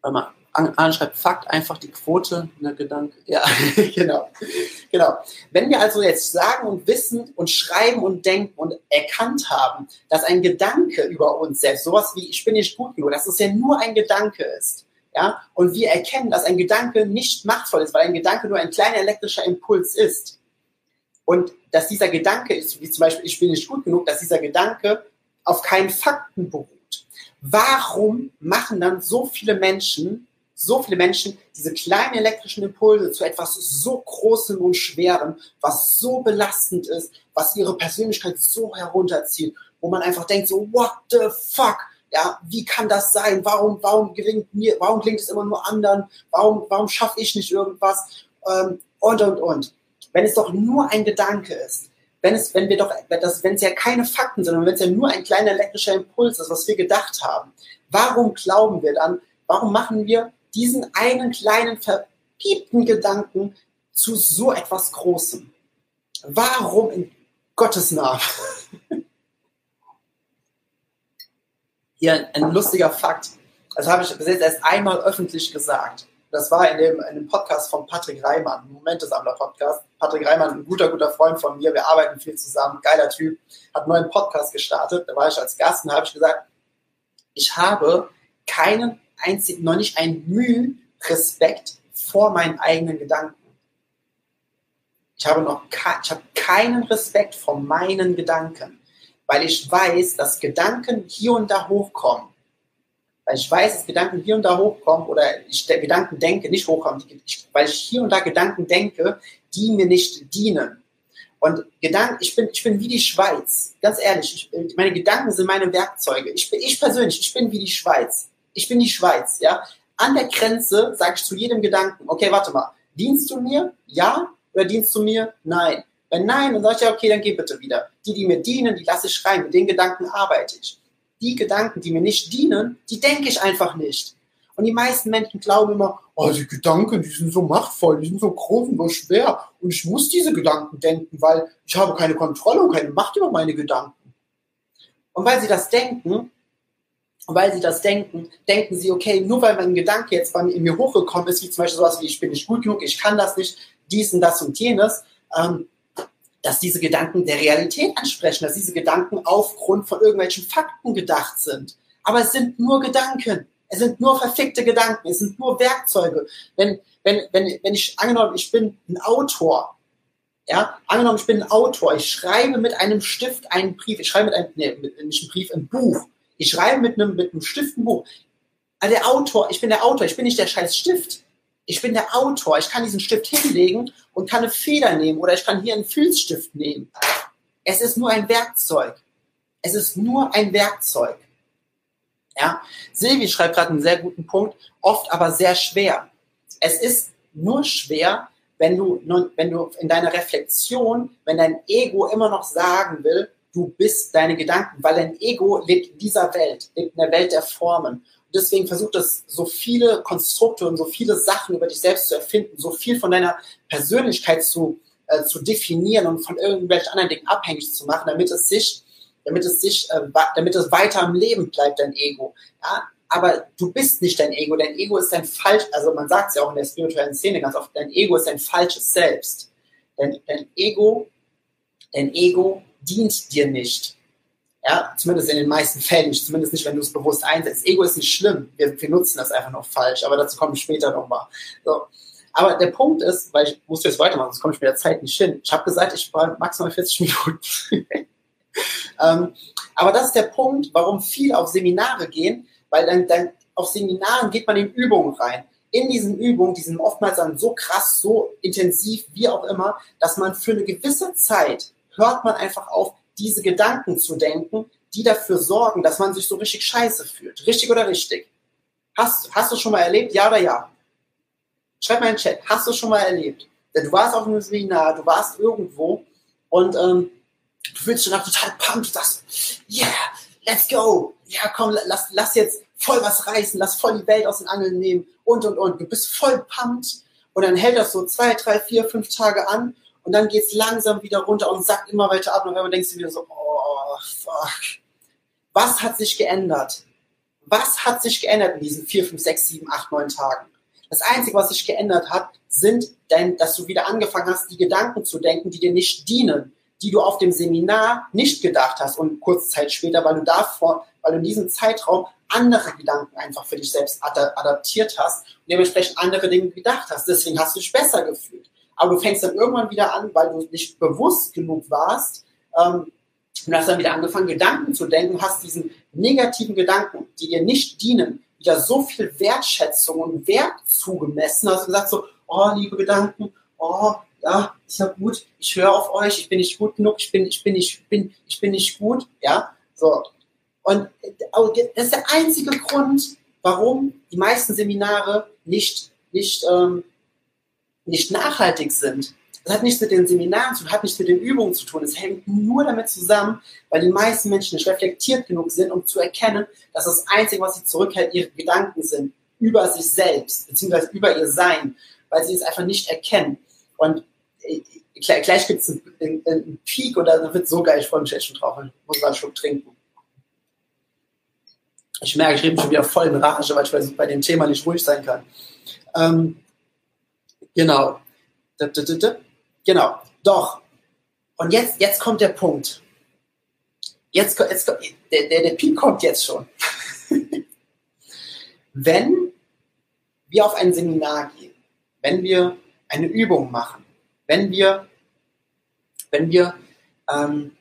Warte mal. Anne schreibt Fakt, einfach die Quote, ne Gedanke. Ja, genau. genau. Wenn wir also jetzt sagen und wissen und schreiben und denken und erkannt haben, dass ein Gedanke über uns selbst, sowas wie ich bin nicht gut genug, dass es ja nur ein Gedanke ist, ja, und wir erkennen, dass ein Gedanke nicht machtvoll ist, weil ein Gedanke nur ein kleiner elektrischer Impuls ist. Und dass dieser Gedanke ist, wie zum Beispiel ich bin nicht gut genug, dass dieser Gedanke auf keinen Fakten beruht. Warum machen dann so viele Menschen so viele Menschen diese kleinen elektrischen Impulse zu etwas so Großem und Schwerem, was so belastend ist, was ihre Persönlichkeit so herunterzieht, wo man einfach denkt so, what the fuck? Ja, wie kann das sein? Warum, warum gelingt mir, warum gelingt es immer nur anderen? Warum, warum schaffe ich nicht irgendwas? Ähm, und, und, und. Wenn es doch nur ein Gedanke ist, wenn es, wenn wir doch, das, wenn es ja keine Fakten sind, wenn es ja nur ein kleiner elektrischer Impuls ist, was wir gedacht haben, warum glauben wir dann, warum machen wir diesen einen kleinen verpiepten Gedanken zu so etwas Großem? Warum in Gottes Namen? Hier ein lustiger Fakt. Das habe ich bis jetzt erst einmal öffentlich gesagt. Das war in dem, in dem Podcast von Patrick Reimann, Momentesammler-Podcast. Patrick Reimann, ein guter, guter Freund von mir. Wir arbeiten viel zusammen. Geiler Typ. Hat einen neuen Podcast gestartet. Da war ich als Gast und habe ich gesagt, ich habe keinen einzig, noch nicht ein Mühe Respekt vor meinen eigenen Gedanken. Ich habe noch ich habe keinen Respekt vor meinen Gedanken, weil ich weiß, dass Gedanken hier und da hochkommen. Weil ich weiß, dass Gedanken hier und da hochkommen oder ich Gedanken denke, nicht hochkommen, weil ich hier und da Gedanken denke, die mir nicht dienen. Und Gedanken, ich bin, ich bin wie die Schweiz. Ganz ehrlich, ich, meine Gedanken sind meine Werkzeuge. Ich ich persönlich, ich bin wie die Schweiz. Ich bin die Schweiz, ja. An der Grenze sage ich zu jedem Gedanken, okay, warte mal, dienst du mir? Ja. Oder dienst du mir? Nein. Wenn nein, dann sage ich ja, okay, dann geh bitte wieder. Die, die mir dienen, die lasse ich rein. Mit den Gedanken arbeite ich. Die Gedanken, die mir nicht dienen, die denke ich einfach nicht. Und die meisten Menschen glauben immer, oh, die Gedanken, die sind so machtvoll, die sind so groß und so schwer. Und ich muss diese Gedanken denken, weil ich habe keine Kontrolle und keine Macht über meine Gedanken. Und weil sie das denken, und weil sie das denken, denken sie, okay, nur weil mein Gedanke jetzt bei mir, in mir hochgekommen ist, wie zum Beispiel sowas wie, ich bin nicht gut genug, ich kann das nicht, dies und das und jenes, ähm, dass diese Gedanken der Realität ansprechen, dass diese Gedanken aufgrund von irgendwelchen Fakten gedacht sind. Aber es sind nur Gedanken. Es sind nur verfickte Gedanken. Es sind nur Werkzeuge. Wenn, wenn, wenn, wenn ich angenommen, ich bin ein Autor, ja, angenommen, ich bin ein Autor, ich schreibe mit einem Stift einen Brief, ich schreibe mit einem, nee, nicht einen Brief, ein Buch. Ich schreibe mit einem, mit einem Stift ein Buch. Also der Autor, ich bin der Autor, ich bin nicht der scheiß Stift. Ich bin der Autor. Ich kann diesen Stift hinlegen und kann eine Feder nehmen oder ich kann hier einen Filzstift nehmen. Es ist nur ein Werkzeug. Es ist nur ein Werkzeug. Ja? Silvi schreibt gerade einen sehr guten Punkt, oft aber sehr schwer. Es ist nur schwer, wenn du, wenn du in deiner Reflexion, wenn dein Ego immer noch sagen will, du bist deine Gedanken, weil dein Ego lebt in dieser Welt, lebt in der Welt der Formen deswegen versucht es, so viele Konstrukte und so viele Sachen über dich selbst zu erfinden, so viel von deiner Persönlichkeit zu, äh, zu definieren und von irgendwelchen anderen Dingen abhängig zu machen, damit es sich, damit es sich, äh, damit es weiter am Leben bleibt, dein Ego. Ja? Aber du bist nicht dein Ego. Dein Ego ist ein falsch, also man sagt es ja auch in der spirituellen Szene ganz oft, dein Ego ist ein falsches Selbst. Dein, dein Ego, dein Ego dient dir nicht. Ja, zumindest in den meisten Fällen, zumindest nicht, wenn du es bewusst einsetzt. Ego ist nicht schlimm, wir, wir nutzen das einfach noch falsch, aber dazu komme ich später nochmal. So. Aber der Punkt ist, weil ich muss jetzt weitermachen, sonst komme ich mit der Zeit nicht hin. Ich habe gesagt, ich war maximal 40 Minuten. ähm, aber das ist der Punkt, warum viele auf Seminare gehen, weil dann, dann auf Seminaren geht man in Übungen rein. In diesen Übungen, die sind oftmals dann so krass, so intensiv, wie auch immer, dass man für eine gewisse Zeit hört man einfach auf, diese Gedanken zu denken, die dafür sorgen, dass man sich so richtig scheiße fühlt. Richtig oder richtig? Hast, hast du schon mal erlebt? Ja oder ja? Schreib mal in den Chat. Hast du schon mal erlebt? Denn du warst auf einem Seminar, du warst irgendwo und ähm, du fühlst dich danach total pumped, du sagst, yeah, let's go. Ja, komm, lass, lass jetzt voll was reißen, lass voll die Welt aus den Angeln nehmen und, und, und. Du bist voll pumped und dann hält das so zwei, drei, vier, fünf Tage an und dann geht es langsam wieder runter und sackt immer weiter ab und dann denkst du wieder so, oh, fuck. Was hat sich geändert? Was hat sich geändert in diesen vier, fünf, sechs, sieben, acht, neun Tagen? Das Einzige, was sich geändert hat, sind, dein, dass du wieder angefangen hast, die Gedanken zu denken, die dir nicht dienen, die du auf dem Seminar nicht gedacht hast und kurze Zeit später, weil du davor, weil du in diesem Zeitraum andere Gedanken einfach für dich selbst adaptiert hast und dementsprechend andere Dinge gedacht hast. Deswegen hast du dich besser gefühlt aber du fängst dann irgendwann wieder an, weil du nicht bewusst genug warst, ähm, und hast dann wieder angefangen, Gedanken zu denken, hast diesen negativen Gedanken, die dir nicht dienen, wieder so viel Wertschätzung und Wert zugemessen, hast gesagt so, oh, liebe Gedanken, oh, ja, ist ja gut, ich höre auf euch, ich bin nicht gut genug, ich bin, ich bin nicht, ich bin, ich bin nicht gut, ja, so. Und das ist der einzige Grund, warum die meisten Seminare nicht, nicht ähm, nicht nachhaltig sind. Das hat nichts mit den Seminaren zu tun, hat nichts mit den Übungen zu tun. Es hängt nur damit zusammen, weil die meisten Menschen nicht reflektiert genug sind, um zu erkennen, dass das Einzige, was sie zurückhält, ihre Gedanken sind über sich selbst, beziehungsweise über ihr Sein, weil sie es einfach nicht erkennen. Und äh, gleich, gibt es einen, einen, Peak und dann wird so geil, ich freue mich jetzt schon drauf, ich muss mal einen Schluck trinken. Ich merke, ich rede schon wieder voll in Rage, weil ich bei dem Thema nicht ruhig sein kann. Ähm, Genau. Genau. Doch. Und jetzt, jetzt kommt der Punkt. Jetzt, jetzt der, der, der Peak kommt jetzt schon. Wenn wir auf ein Seminar gehen wenn wir eine Übung machen, wenn wir, wenn wir, ähm,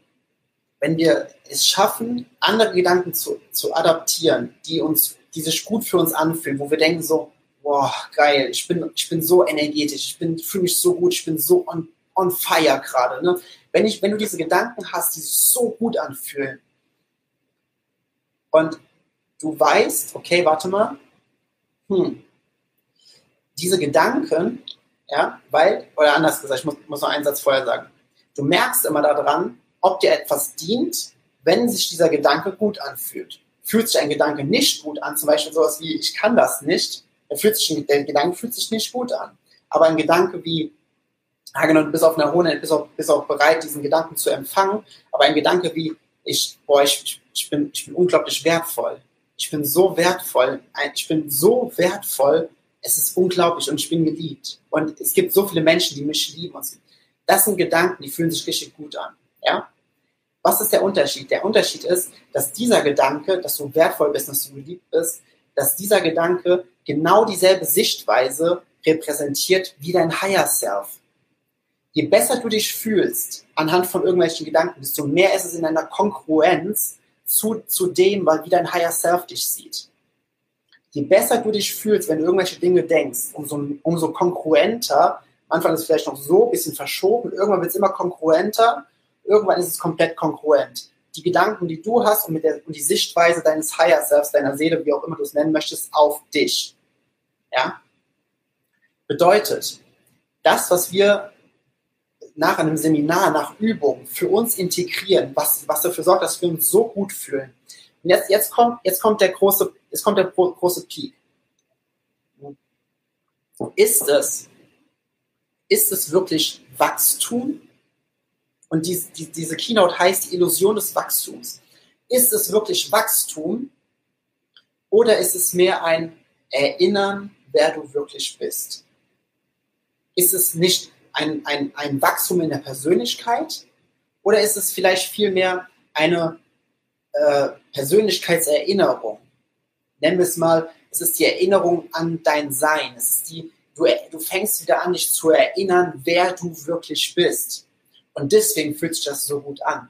wenn wir es schaffen, andere Gedanken zu, zu adaptieren, die uns, die sich gut für uns anfühlen, wo wir denken so, boah, geil, ich bin, ich bin so energetisch, ich fühle mich so gut, ich bin so on, on fire gerade. Ne? Wenn, wenn du diese Gedanken hast, die sich so gut anfühlen und du weißt, okay, warte mal, hm, diese Gedanken, ja, weil, oder anders gesagt, ich muss, muss noch einen Satz vorher sagen, du merkst immer daran, ob dir etwas dient, wenn sich dieser Gedanke gut anfühlt. Fühlt sich ein Gedanke nicht gut an, zum Beispiel sowas wie, ich kann das nicht, der, fühlt sich, der Gedanke fühlt sich nicht gut an. Aber ein Gedanke wie, ja genau, du bist auf einer hohen, bist auch, bist auch bereit, diesen Gedanken zu empfangen, aber ein Gedanke wie, ich, boah, ich, ich, bin, ich bin unglaublich wertvoll. Ich bin so wertvoll. Ich bin so wertvoll. Es ist unglaublich und ich bin geliebt. Und es gibt so viele Menschen, die mich lieben. Das sind Gedanken, die fühlen sich richtig gut an. Ja? Was ist der Unterschied? Der Unterschied ist, dass dieser Gedanke, dass du wertvoll bist, dass du geliebt bist, dass dieser Gedanke genau dieselbe Sichtweise repräsentiert wie dein Higher Self. Je besser du dich fühlst anhand von irgendwelchen Gedanken, desto mehr ist es in einer Kongruenz zu, zu dem, wie dein Higher Self dich sieht. Je besser du dich fühlst, wenn du irgendwelche Dinge denkst, umso, umso kongruenter, Anfang ist es vielleicht noch so ein bisschen verschoben, irgendwann wird es immer kongruenter, irgendwann ist es komplett kongruent die Gedanken, die du hast und, mit der, und die Sichtweise deines Higher Selves, deiner Seele, wie auch immer du es nennen möchtest, auf dich. Ja? Bedeutet, das, was wir nach einem Seminar, nach Übung für uns integrieren, was, was dafür sorgt, dass wir uns so gut fühlen. Und jetzt, jetzt, kommt, jetzt kommt der große, jetzt kommt der große Peak. Ist es, ist es wirklich Wachstum und die, die, diese Keynote heißt die Illusion des Wachstums. Ist es wirklich Wachstum oder ist es mehr ein Erinnern, wer du wirklich bist? Ist es nicht ein, ein, ein Wachstum in der Persönlichkeit oder ist es vielleicht vielmehr eine äh, Persönlichkeitserinnerung? Nennen wir es mal, es ist die Erinnerung an dein Sein. Es ist die, du, du fängst wieder an, dich zu erinnern, wer du wirklich bist. Und deswegen fühlt sich das so gut an.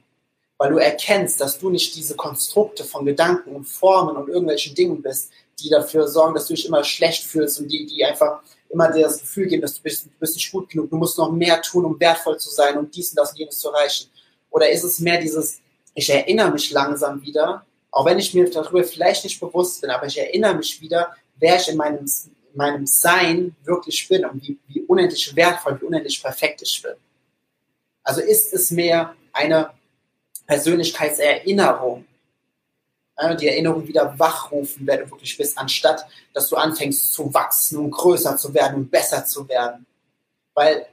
Weil du erkennst, dass du nicht diese Konstrukte von Gedanken und Formen und irgendwelchen Dingen bist, die dafür sorgen, dass du dich immer schlecht fühlst und die, die einfach immer dir das Gefühl geben, dass du bist, du bist nicht gut genug, du musst noch mehr tun, um wertvoll zu sein und dies und das und jenes zu erreichen. Oder ist es mehr dieses, ich erinnere mich langsam wieder, auch wenn ich mir darüber vielleicht nicht bewusst bin, aber ich erinnere mich wieder, wer ich in meinem, in meinem Sein wirklich bin und wie, wie unendlich wertvoll, wie unendlich perfekt ich bin. Also ist es mehr eine Persönlichkeitserinnerung, die Erinnerung wieder wachrufen, wer du wirklich bist, anstatt dass du anfängst zu wachsen und größer zu werden und besser zu werden. Weil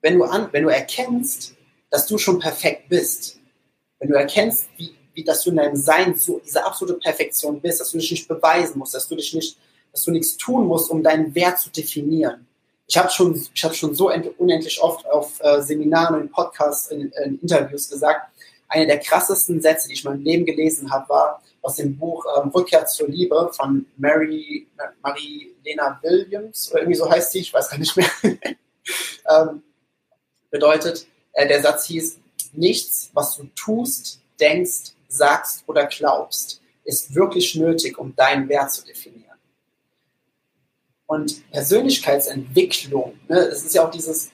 wenn du, an, wenn du erkennst, dass du schon perfekt bist, wenn du erkennst, wie, wie dass du in deinem Sein so diese absolute Perfektion bist, dass du dich nicht beweisen musst, dass du dich nicht, dass du nichts tun musst, um deinen Wert zu definieren, ich habe schon, ich schon so unendlich oft auf äh, Seminaren und Podcasts, in, in, Interviews gesagt, eine der krassesten Sätze, die ich in meinem Leben gelesen habe, war aus dem Buch ähm, Rückkehr zur Liebe von Mary, Marie Lena Williams, oder irgendwie so heißt sie, ich weiß gar nicht mehr. ähm, bedeutet, äh, der Satz hieß, nichts, was du tust, denkst, sagst oder glaubst, ist wirklich nötig, um deinen Wert zu definieren. Und Persönlichkeitsentwicklung, ne, das ist ja auch dieses,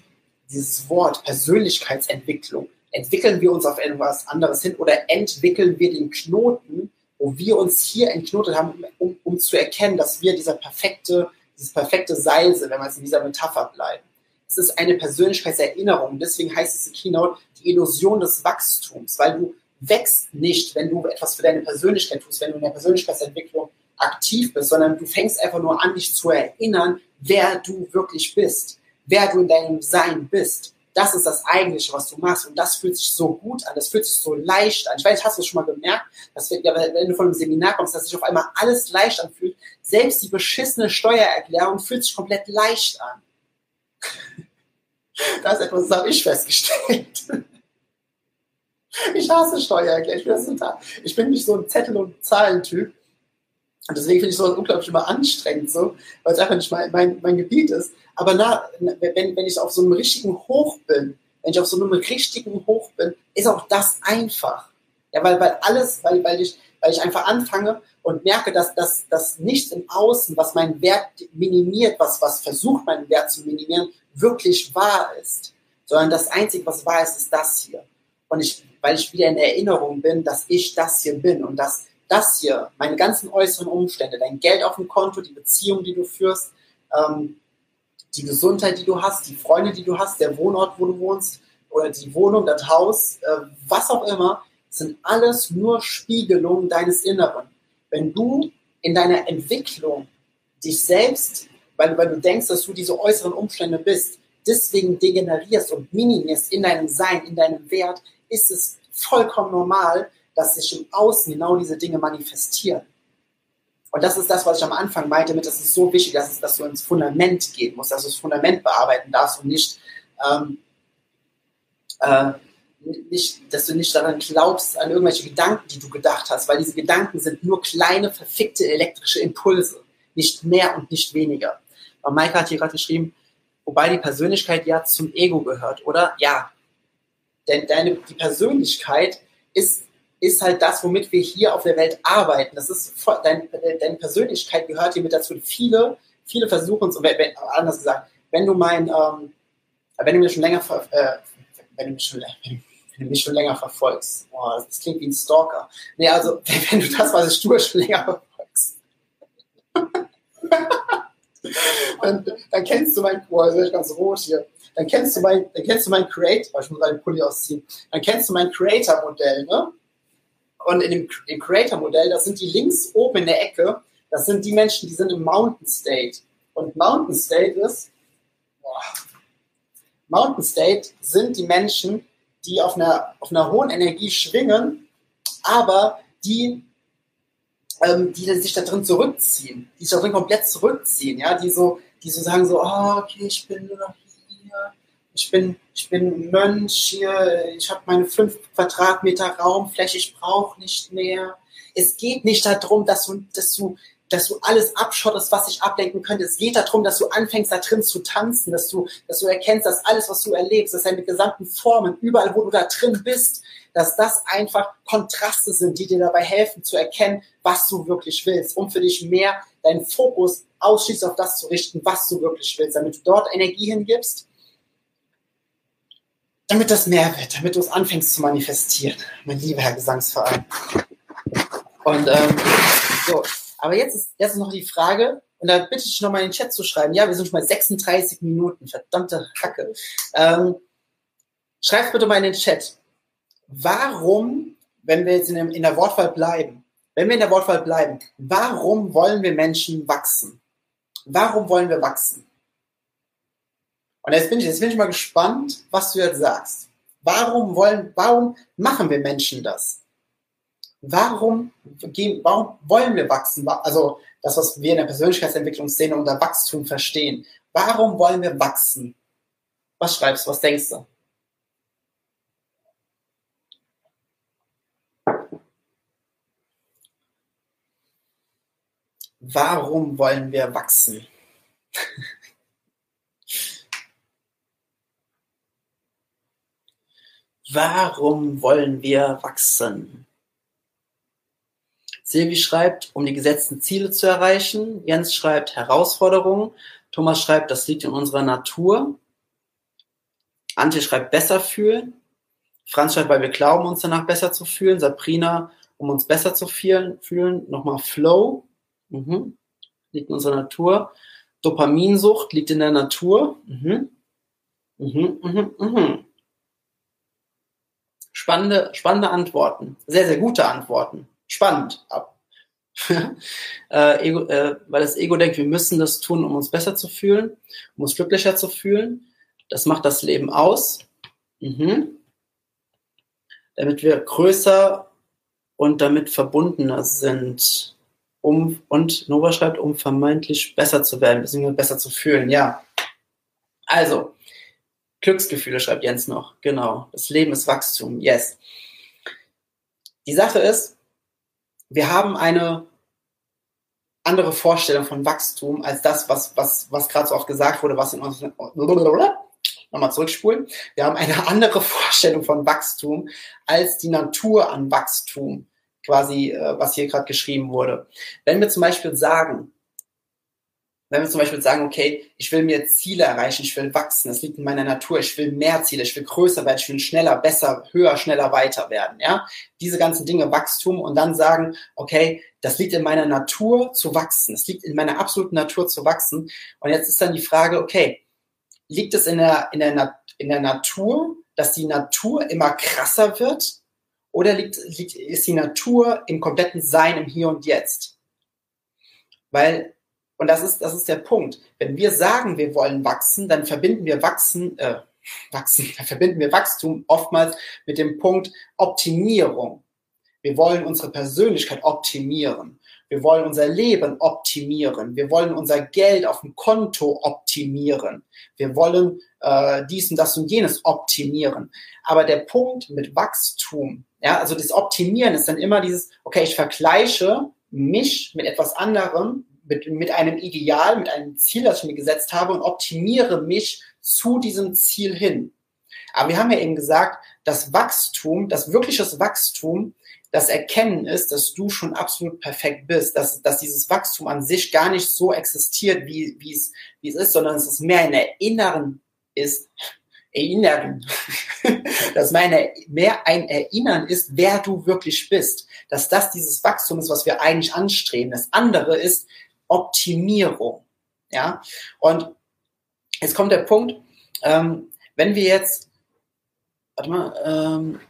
dieses Wort Persönlichkeitsentwicklung. Entwickeln wir uns auf etwas anderes hin oder entwickeln wir den Knoten, wo wir uns hier entknotet haben, um, um zu erkennen, dass wir dieser perfekte, dieses perfekte Seil sind, wenn wir jetzt in dieser Metapher bleiben. Es ist eine Persönlichkeitserinnerung. Deswegen heißt diese Keynote die Illusion des Wachstums, weil du wächst nicht, wenn du etwas für deine Persönlichkeit tust, wenn du in der Persönlichkeitsentwicklung aktiv bist, sondern du fängst einfach nur an, dich zu erinnern, wer du wirklich bist, wer du in deinem Sein bist. Das ist das Eigentliche, was du machst. Und das fühlt sich so gut an, das fühlt sich so leicht an. Ich weiß, hast du schon mal gemerkt, dass wenn, du von einem Seminar kommst, dass sich auf einmal alles leicht anfühlt. Selbst die beschissene Steuererklärung fühlt sich komplett leicht an. Das ist etwas, das habe ich festgestellt. Ich hasse Steuererklärung. Ich bin nicht so ein Zettel- und Zahlentyp. Und deswegen finde ich sowas unglaublich immer anstrengend, so, weil es einfach nicht mein, mein, mein Gebiet ist. Aber na, wenn, wenn ich auf so einem richtigen Hoch bin, wenn ich auf so einem richtigen Hoch bin, ist auch das einfach. Ja, weil, weil alles, weil, weil, ich, weil ich einfach anfange und merke, dass, dass, dass nichts im Außen, was meinen Wert minimiert, was, was versucht, meinen Wert zu minimieren, wirklich wahr ist. Sondern das Einzige, was wahr ist, ist das hier. Und ich, weil ich wieder in Erinnerung bin, dass ich das hier bin und dass das hier, meine ganzen äußeren Umstände, dein Geld auf dem Konto, die Beziehung, die du führst, ähm, die Gesundheit, die du hast, die Freunde, die du hast, der Wohnort, wo du wohnst, oder die Wohnung, das Haus, äh, was auch immer, sind alles nur Spiegelungen deines Inneren. Wenn du in deiner Entwicklung dich selbst, weil, weil du denkst, dass du diese äußeren Umstände bist, deswegen degenerierst und minimierst in deinem Sein, in deinem Wert, ist es vollkommen normal, dass sich im Außen genau diese Dinge manifestieren. Und das ist das, was ich am Anfang meinte, mit, dass es so wichtig ist, dass du ins Fundament gehen musst, dass du das Fundament bearbeiten darfst und nicht, ähm, äh, nicht, dass du nicht daran glaubst, an irgendwelche Gedanken, die du gedacht hast, weil diese Gedanken sind nur kleine, verfickte elektrische Impulse, nicht mehr und nicht weniger. Und Maike hat hier gerade geschrieben, wobei die Persönlichkeit ja zum Ego gehört, oder? Ja. Denn deine, die Persönlichkeit ist ist halt das, womit wir hier auf der Welt arbeiten. Das ist dein, deine Persönlichkeit gehört hier mit dazu. Viele, viele versuchen es, anders gesagt, wenn du mein, ähm, wenn du mir schon länger, äh, wenn du mich schon, wenn du mich schon länger verfolgst, oh, das klingt wie ein Stalker. Nee, also, wenn du das, was ich tue, schon länger verfolgst. dann, dann, kennst du mein, boah, ist ganz rot hier. Dann kennst du mein, dann kennst du mein Creator, ich muss mal den Pulli ausziehen. Dann kennst du mein Creator-Modell, ne? Und in dem, im Creator-Modell, das sind die links oben in der Ecke, das sind die Menschen, die sind im Mountain State. Und Mountain State ist, boah, Mountain State sind die Menschen, die auf einer, auf einer hohen Energie schwingen, aber die, ähm, die sich da drin zurückziehen, die sich da drin komplett zurückziehen, ja, die so, die so sagen so, oh, okay, ich bin nur noch ich bin, ich bin Mönch hier, ich habe meine fünf Quadratmeter Raumfläche, ich brauche nicht mehr. Es geht nicht darum, dass du, dass du, dass du alles abschottest, was sich ablenken könnte. Es geht darum, dass du anfängst, da drin zu tanzen, dass du, dass du erkennst, dass alles, was du erlebst, dass deine gesamten Formen, überall, wo du da drin bist, dass das einfach Kontraste sind, die dir dabei helfen zu erkennen, was du wirklich willst, um für dich mehr deinen Fokus ausschließlich auf das zu richten, was du wirklich willst, damit du dort Energie hingibst damit das mehr wird, damit du es anfängst zu manifestieren, mein lieber Herr Gesangsverein. Und ähm, so, aber jetzt ist, jetzt ist noch die Frage, und da bitte ich nochmal in den Chat zu schreiben. Ja, wir sind schon bei 36 Minuten, verdammte Hacke. Ähm, schreibt bitte mal in den Chat, warum, wenn wir jetzt in, dem, in der Wortwahl bleiben, wenn wir in der Wortwahl bleiben, warum wollen wir Menschen wachsen? Warum wollen wir wachsen? Und jetzt bin ich, jetzt bin ich mal gespannt, was du jetzt sagst. Warum wollen, warum machen wir Menschen das? Warum gehen, warum wollen wir wachsen? Also, das, was wir in der Persönlichkeitsentwicklungsszene unter Wachstum verstehen. Warum wollen wir wachsen? Was schreibst du? Was denkst du? Warum wollen wir wachsen? Warum wollen wir wachsen? Silvi schreibt, um die gesetzten Ziele zu erreichen. Jens schreibt Herausforderungen. Thomas schreibt, das liegt in unserer Natur. Antje schreibt besser fühlen. Franz schreibt, weil wir glauben, uns danach besser zu fühlen. Sabrina, um uns besser zu fühlen. Nochmal Flow. Mhm. Liegt in unserer Natur. Dopaminsucht liegt in der Natur. Mhm. Mhm, mhm, mhm. Spannende, spannende Antworten. Sehr, sehr gute Antworten. Spannend. äh, Ego, äh, weil das Ego denkt, wir müssen das tun, um uns besser zu fühlen, um uns glücklicher zu fühlen. Das macht das Leben aus. Mhm. Damit wir größer und damit verbundener sind. Um, und Nova schreibt, um vermeintlich besser zu werden, besser zu fühlen. Ja. Also, Glücksgefühle, schreibt Jens noch. Genau. Das Leben ist Wachstum. Yes. Die Sache ist, wir haben eine, andere Vorstellung von Wachstum als das, was, was, was gerade so oft gesagt wurde, was in uns, nochmal zurückspulen. Wir haben eine andere Vorstellung von Wachstum als die Natur an Wachstum, quasi, äh, was hier gerade geschrieben wurde. Wenn wir zum Beispiel sagen, wenn wir zum Beispiel sagen, okay, ich will mir Ziele erreichen, ich will wachsen, das liegt in meiner Natur, ich will mehr Ziele, ich will größer werden, ich will schneller, besser, höher, schneller weiter werden, ja. Diese ganzen Dinge, Wachstum und dann sagen, okay, das liegt in meiner Natur zu wachsen, es liegt in meiner absoluten Natur zu wachsen. Und jetzt ist dann die Frage, okay, liegt es in der, in der, in der Natur, dass die Natur immer krasser wird? Oder liegt, liegt, ist die Natur im kompletten Sein, im Hier und Jetzt? Weil und das ist, das ist der Punkt. Wenn wir sagen, wir wollen wachsen, dann verbinden wir wachsen, äh, wachsen, dann verbinden wir Wachstum oftmals mit dem Punkt Optimierung. Wir wollen unsere Persönlichkeit optimieren. Wir wollen unser Leben optimieren. Wir wollen unser Geld auf dem Konto optimieren. Wir wollen äh, dies und das und jenes optimieren. Aber der Punkt mit Wachstum, ja, also das Optimieren ist dann immer dieses, okay, ich vergleiche mich mit etwas anderem, mit, mit einem Ideal, mit einem Ziel, das ich mir gesetzt habe und optimiere mich zu diesem Ziel hin. Aber wir haben ja eben gesagt, das Wachstum, das wirkliches Wachstum, das Erkennen ist, dass du schon absolut perfekt bist, dass, dass dieses Wachstum an sich gar nicht so existiert, wie, wie, es, wie es ist, sondern es mehr ein Erinnern ist, Erinnern, dass meine mehr ein Erinnern ist, wer du wirklich bist, dass das dieses Wachstum ist, was wir eigentlich anstreben. Das andere ist, Optimierung. Ja, und jetzt kommt der Punkt, ähm, wenn wir jetzt, warte mal, ähm,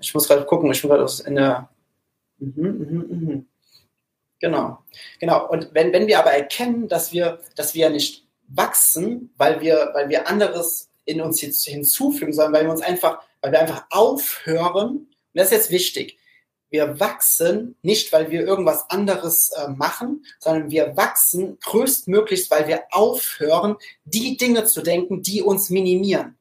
ich muss gerade gucken, ich muss gerade in der, mhm, mhm, mhm. Genau, genau. Und wenn, wenn wir aber erkennen, dass wir, dass wir nicht wachsen, weil wir, weil wir anderes in uns hinzufügen, sondern weil wir uns einfach, weil wir einfach aufhören, und das ist jetzt wichtig, wir wachsen nicht, weil wir irgendwas anderes äh, machen, sondern wir wachsen größtmöglichst, weil wir aufhören, die Dinge zu denken, die uns minimieren.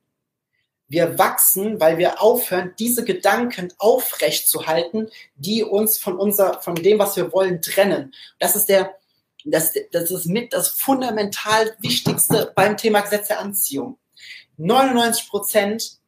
Wir wachsen, weil wir aufhören, diese Gedanken aufrechtzuhalten, die uns von unser, von dem, was wir wollen, trennen. Das ist der, das, das ist mit das fundamental Wichtigste beim Thema Gesetz der Anziehung. 99 Prozent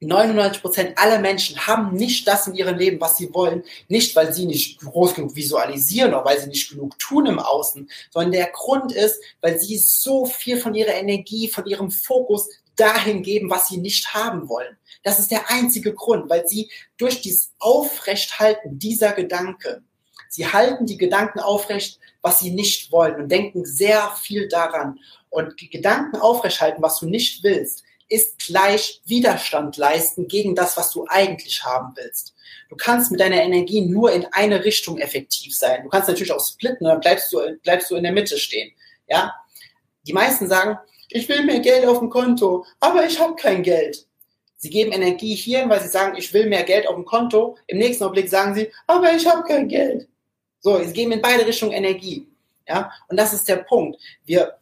99 Prozent aller Menschen haben nicht das in ihrem Leben, was sie wollen. Nicht, weil sie nicht groß genug visualisieren oder weil sie nicht genug tun im Außen, sondern der Grund ist, weil sie so viel von ihrer Energie, von ihrem Fokus dahin geben, was sie nicht haben wollen. Das ist der einzige Grund, weil sie durch dieses Aufrechthalten dieser Gedanken, sie halten die Gedanken aufrecht, was sie nicht wollen und denken sehr viel daran. Und die Gedanken aufrechthalten, was du nicht willst, ist gleich Widerstand leisten gegen das, was du eigentlich haben willst. Du kannst mit deiner Energie nur in eine Richtung effektiv sein. Du kannst natürlich auch splitten, dann bleibst du, bleibst du in der Mitte stehen. Ja? Die meisten sagen, ich will mehr Geld auf dem Konto, aber ich habe kein Geld. Sie geben Energie hier, weil sie sagen, ich will mehr Geld auf dem Konto. Im nächsten Augenblick sagen sie, aber ich habe kein Geld. So, sie geben in beide Richtungen Energie. Ja, und das ist der Punkt. Wir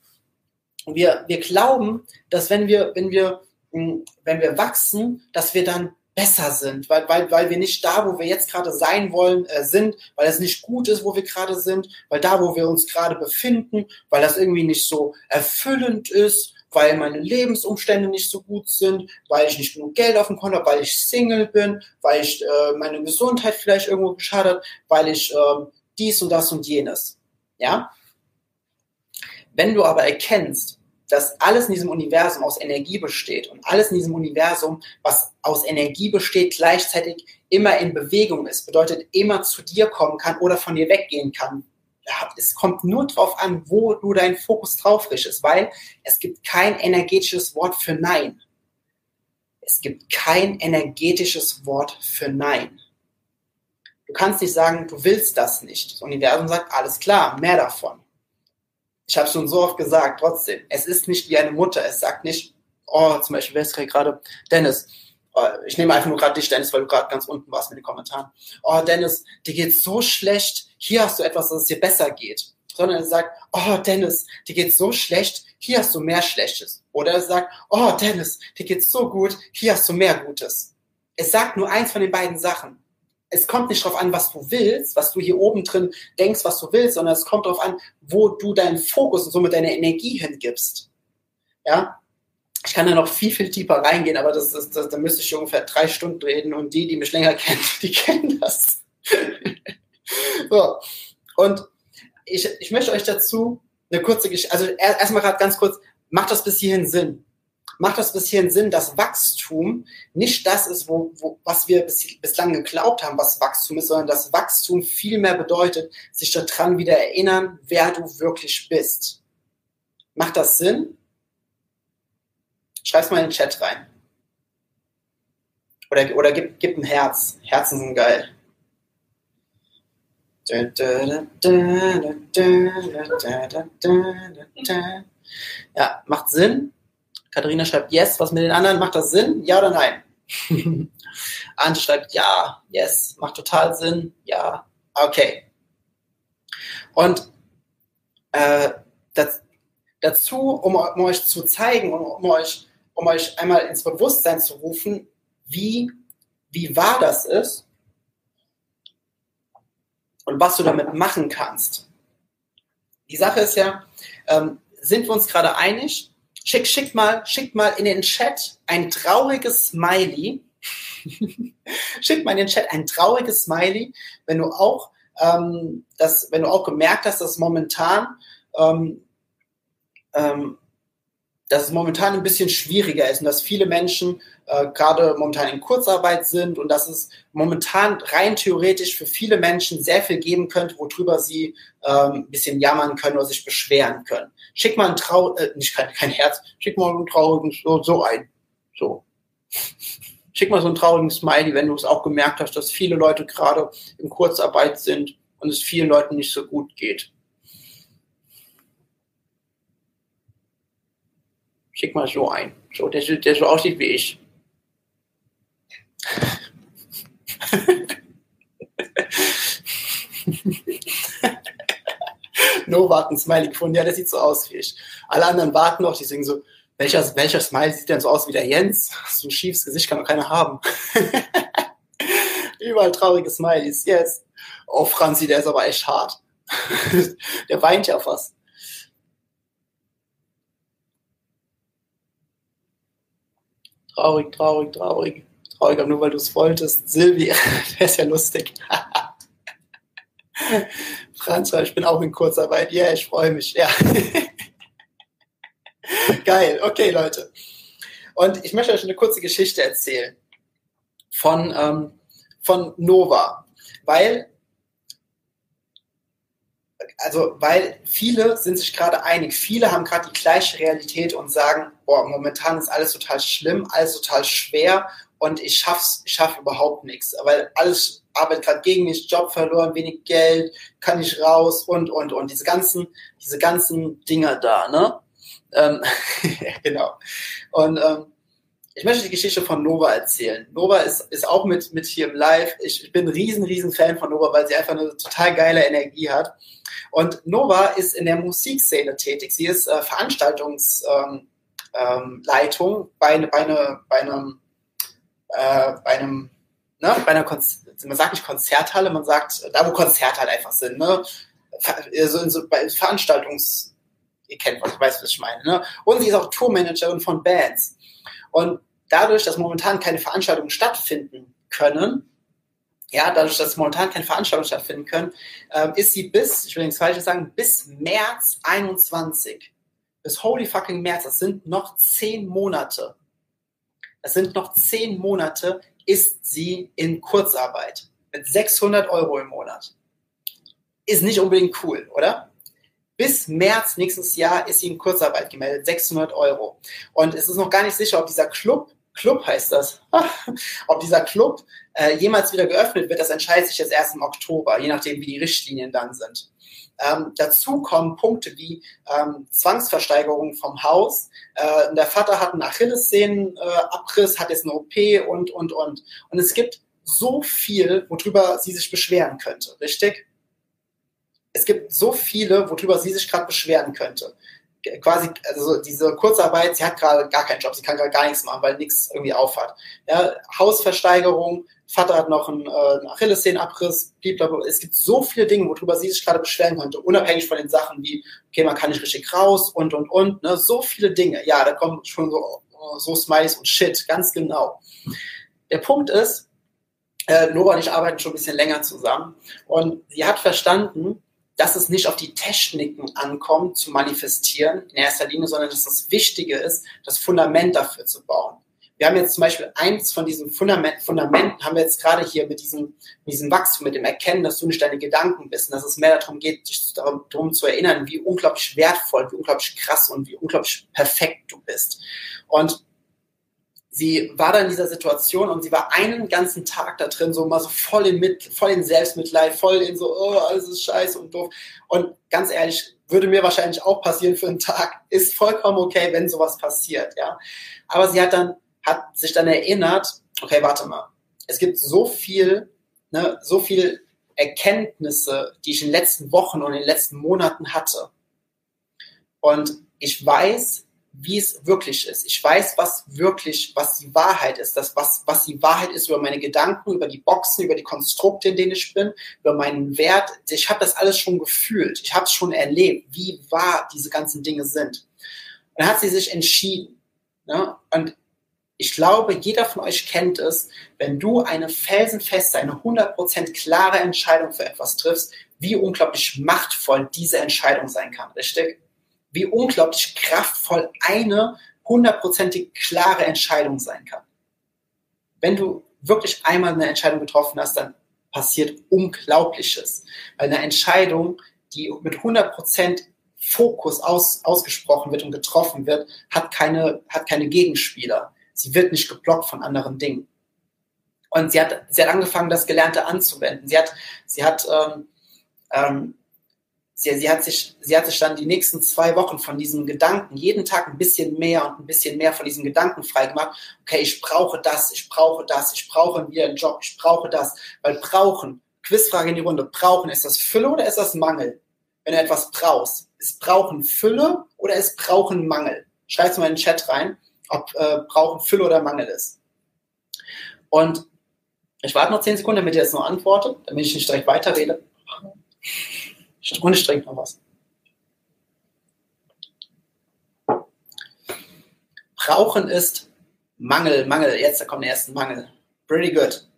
wir, wir glauben, dass wenn wir, wenn wir, hm, wenn wir wachsen, dass wir dann besser sind, weil, weil, weil wir nicht da, wo wir jetzt gerade sein wollen, äh, sind, weil es nicht gut ist, wo wir gerade sind, weil da, wo wir uns gerade befinden, weil das irgendwie nicht so erfüllend ist, weil meine Lebensumstände nicht so gut sind, weil ich nicht genug Geld auf dem Konto habe, weil ich Single bin, weil ich äh, meine Gesundheit vielleicht irgendwo geschadet, weil ich äh, dies und das und jenes. Ja? Wenn du aber erkennst, dass alles in diesem Universum aus Energie besteht und alles in diesem Universum, was aus Energie besteht, gleichzeitig immer in Bewegung ist, bedeutet immer zu dir kommen kann oder von dir weggehen kann. Es kommt nur darauf an, wo du deinen Fokus drauf richtest, weil es gibt kein energetisches Wort für Nein. Es gibt kein energetisches Wort für Nein. Du kannst nicht sagen, du willst das nicht. Das Universum sagt, alles klar, mehr davon ich habe schon so oft gesagt, trotzdem, es ist nicht wie eine Mutter. Es sagt nicht, oh, zum Beispiel, wer ist gerade? Dennis. Oh, ich nehme einfach nur gerade dich, Dennis, weil du gerade ganz unten warst mit den Kommentaren. Oh, Dennis, dir geht's so schlecht. Hier hast du etwas, dass es dir besser geht. Sondern es sagt, oh, Dennis, dir geht's so schlecht. Hier hast du mehr Schlechtes. Oder es sagt, oh, Dennis, dir geht's so gut. Hier hast du mehr Gutes. Es sagt nur eins von den beiden Sachen. Es kommt nicht darauf an, was du willst, was du hier oben drin denkst, was du willst, sondern es kommt darauf an, wo du deinen Fokus und somit deine Energie hingibst. Ja, ich kann da noch viel, viel tiefer reingehen, aber das, das, das, da müsste ich ungefähr drei Stunden reden und die, die mich länger kennen, die kennen das. so. Und ich, ich möchte euch dazu eine kurze Geschichte, also erstmal gerade ganz kurz, macht das bis hierhin Sinn? Macht das bis hierhin Sinn, dass Wachstum nicht das ist, wo, wo, was wir bis, bislang geglaubt haben, was Wachstum ist, sondern dass Wachstum viel mehr bedeutet, sich daran wieder erinnern, wer du wirklich bist. Macht das Sinn? Schreib's mal in den Chat rein. Oder, oder gib, gib ein Herz. Herzen sind geil. Ja, macht Sinn. Katharina schreibt yes. Was mit den anderen? Macht das Sinn? Ja oder nein? Ante schreibt ja, yes. Macht total Sinn. Ja. Okay. Und äh, das, dazu, um, um, euch zu zeigen, um, um, euch, um euch einmal ins Bewusstsein zu rufen, wie, wie wahr das ist, und was du damit machen kannst. Die Sache ist ja, ähm, sind wir uns gerade einig? Schick, schick mal, schick mal in den Chat ein trauriges Smiley. schick mal in den Chat ein trauriges Smiley, wenn du auch ähm, das, wenn du auch gemerkt hast, dass momentan ähm, ähm, dass es momentan ein bisschen schwieriger ist und dass viele Menschen äh, gerade momentan in Kurzarbeit sind und dass es momentan rein theoretisch für viele Menschen sehr viel geben könnte, worüber sie ähm, ein bisschen jammern können oder sich beschweren können. Schick mal ein Trau, äh, nicht kein, kein Herz, schick mal ein traurigen, so, so ein, so. Schick mal so einen traurigen Smiley, wenn du es auch gemerkt hast, dass viele Leute gerade in Kurzarbeit sind und es vielen Leuten nicht so gut geht. Schick mal so ein. So, der, der so aussieht wie ich. no warten Smiley gefunden. Ja, der sieht so aus wie ich. Alle anderen warten noch, die sagen so, welcher, welcher Smiley sieht denn so aus wie der Jens? So ein schiefes Gesicht kann doch keiner haben. Überall traurige Smileys, yes. Oh, Franzi, der ist aber echt hart. der weint ja fast. Traurig, traurig, traurig. Traurig, aber nur weil du es wolltest. Silvi, der ist ja lustig. Franz, ich bin auch in Kurzarbeit. Ja, yeah, ich freue mich. Ja. Geil. Okay, Leute. Und ich möchte euch eine kurze Geschichte erzählen von, ähm, von Nova, weil also weil viele sind sich gerade einig, viele haben gerade die gleiche Realität und sagen, boah, momentan ist alles total schlimm, alles total schwer und ich schaff's, ich schaffe überhaupt nichts, weil alles arbeitet gerade gegen mich, Job verloren, wenig Geld, kann ich raus und und und diese ganzen, diese ganzen Dinger da, ne? Ähm, genau. Und ähm, ich möchte die Geschichte von Nova erzählen. Nova ist, ist auch mit, mit hier im Live. Ich, ich bin riesen, riesen Fan von Nova, weil sie einfach eine total geile Energie hat. Und Nova ist in der Musikszene tätig. Sie ist äh, Veranstaltungsleitung ähm, ähm, bei, bei, eine, bei einem, äh, bei einem, ne, bei einer Konz man sagt nicht Konzerthalle, man sagt da, wo Konzerte einfach sind, ne? So, so bei Veranstaltungs, ihr kennt was, ich weiß, was ich meine, ne? Und sie ist auch Tourmanagerin von Bands. Und dadurch, dass momentan keine Veranstaltungen stattfinden können, ja, dadurch, dass momentan keine Veranstaltungen stattfinden können, ähm, ist sie bis, ich will nichts Falsches sagen, bis März 21, bis holy fucking März, das sind noch zehn Monate. Das sind noch zehn Monate, ist sie in Kurzarbeit mit 600 Euro im Monat. Ist nicht unbedingt cool, oder? Bis März nächstes Jahr ist sie in Kurzarbeit gemeldet, 600 Euro. Und es ist noch gar nicht sicher, ob dieser Club Club heißt das. Ob dieser Club äh, jemals wieder geöffnet wird, das entscheidet sich jetzt erst im Oktober, je nachdem, wie die Richtlinien dann sind. Ähm, dazu kommen Punkte wie ähm, Zwangsversteigerung vom Haus. Äh, der Vater hat einen Achillessehnenabriss, äh, hat jetzt eine OP und, und, und. Und es gibt so viel, worüber sie sich beschweren könnte, richtig? Es gibt so viele, worüber sie sich gerade beschweren könnte quasi, also diese Kurzarbeit, sie hat gerade gar keinen Job, sie kann gerade gar nichts machen, weil nichts irgendwie aufhat. Ja, Hausversteigerung, Vater hat noch einen, äh, einen Achillessehnenabriss, es gibt so viele Dinge, worüber sie sich gerade beschweren könnte, unabhängig von den Sachen wie, okay, man kann nicht richtig raus und, und, und, ne, so viele Dinge. Ja, da kommen schon so, so Smileys und Shit, ganz genau. Der Punkt ist, äh, Nora und ich arbeiten schon ein bisschen länger zusammen und sie hat verstanden, dass es nicht auf die Techniken ankommt, zu manifestieren in erster Linie, sondern dass das Wichtige ist, das Fundament dafür zu bauen. Wir haben jetzt zum Beispiel eins von diesen Fundament, Fundamenten, haben wir jetzt gerade hier mit diesem, mit diesem Wachstum, mit dem Erkennen, dass du nicht deine Gedanken bist, und dass es mehr darum geht, dich darum zu erinnern, wie unglaublich wertvoll, wie unglaublich krass und wie unglaublich perfekt du bist. Und sie war da in dieser Situation und sie war einen ganzen Tag da drin, so mal so voll in, Mit voll in Selbstmitleid, voll in so, oh, alles ist scheiße und doof. Und ganz ehrlich, würde mir wahrscheinlich auch passieren für einen Tag, ist vollkommen okay, wenn sowas passiert, ja. Aber sie hat dann, hat sich dann erinnert, okay, warte mal, es gibt so viel, ne, so viel Erkenntnisse, die ich in den letzten Wochen und in den letzten Monaten hatte. Und ich weiß, wie es wirklich ist. Ich weiß, was wirklich, was die Wahrheit ist, das, was, was die Wahrheit ist über meine Gedanken, über die Boxen, über die Konstrukte, in denen ich bin, über meinen Wert. Ich habe das alles schon gefühlt. Ich habe es schon erlebt, wie wahr diese ganzen Dinge sind. Und dann hat sie sich entschieden. Ne? Und ich glaube, jeder von euch kennt es, wenn du eine felsenfeste, eine 100% klare Entscheidung für etwas triffst, wie unglaublich machtvoll diese Entscheidung sein kann, richtig? wie unglaublich kraftvoll eine hundertprozentig klare Entscheidung sein kann. Wenn du wirklich einmal eine Entscheidung getroffen hast, dann passiert Unglaubliches. Weil eine Entscheidung, die mit 100% Fokus aus, ausgesprochen wird und getroffen wird, hat keine, hat keine Gegenspieler. Sie wird nicht geblockt von anderen Dingen. Und sie hat, sie hat angefangen, das Gelernte anzuwenden. Sie hat, sie hat ähm, ähm, sie, sie, hat sich, sie hat sich dann die nächsten zwei Wochen von diesen Gedanken jeden Tag ein bisschen mehr und ein bisschen mehr von diesen Gedanken freigemacht. Okay, ich brauche das, ich brauche das, ich brauche wieder einen Job, ich brauche das. Weil brauchen, Quizfrage in die Runde, brauchen, ist das Fülle oder ist das Mangel? Wenn du etwas brauchst, ist brauchen Fülle oder ist brauchen Mangel? Schreib's mal in den Chat rein, ob äh, brauchen Fülle oder Mangel ist. Und ich warte noch zehn Sekunden, damit ihr jetzt noch antwortet, damit ich nicht direkt weiterrede. Und ich trinke noch was. Brauchen ist Mangel, Mangel. Jetzt, da kommt der erste Mangel. Pretty good.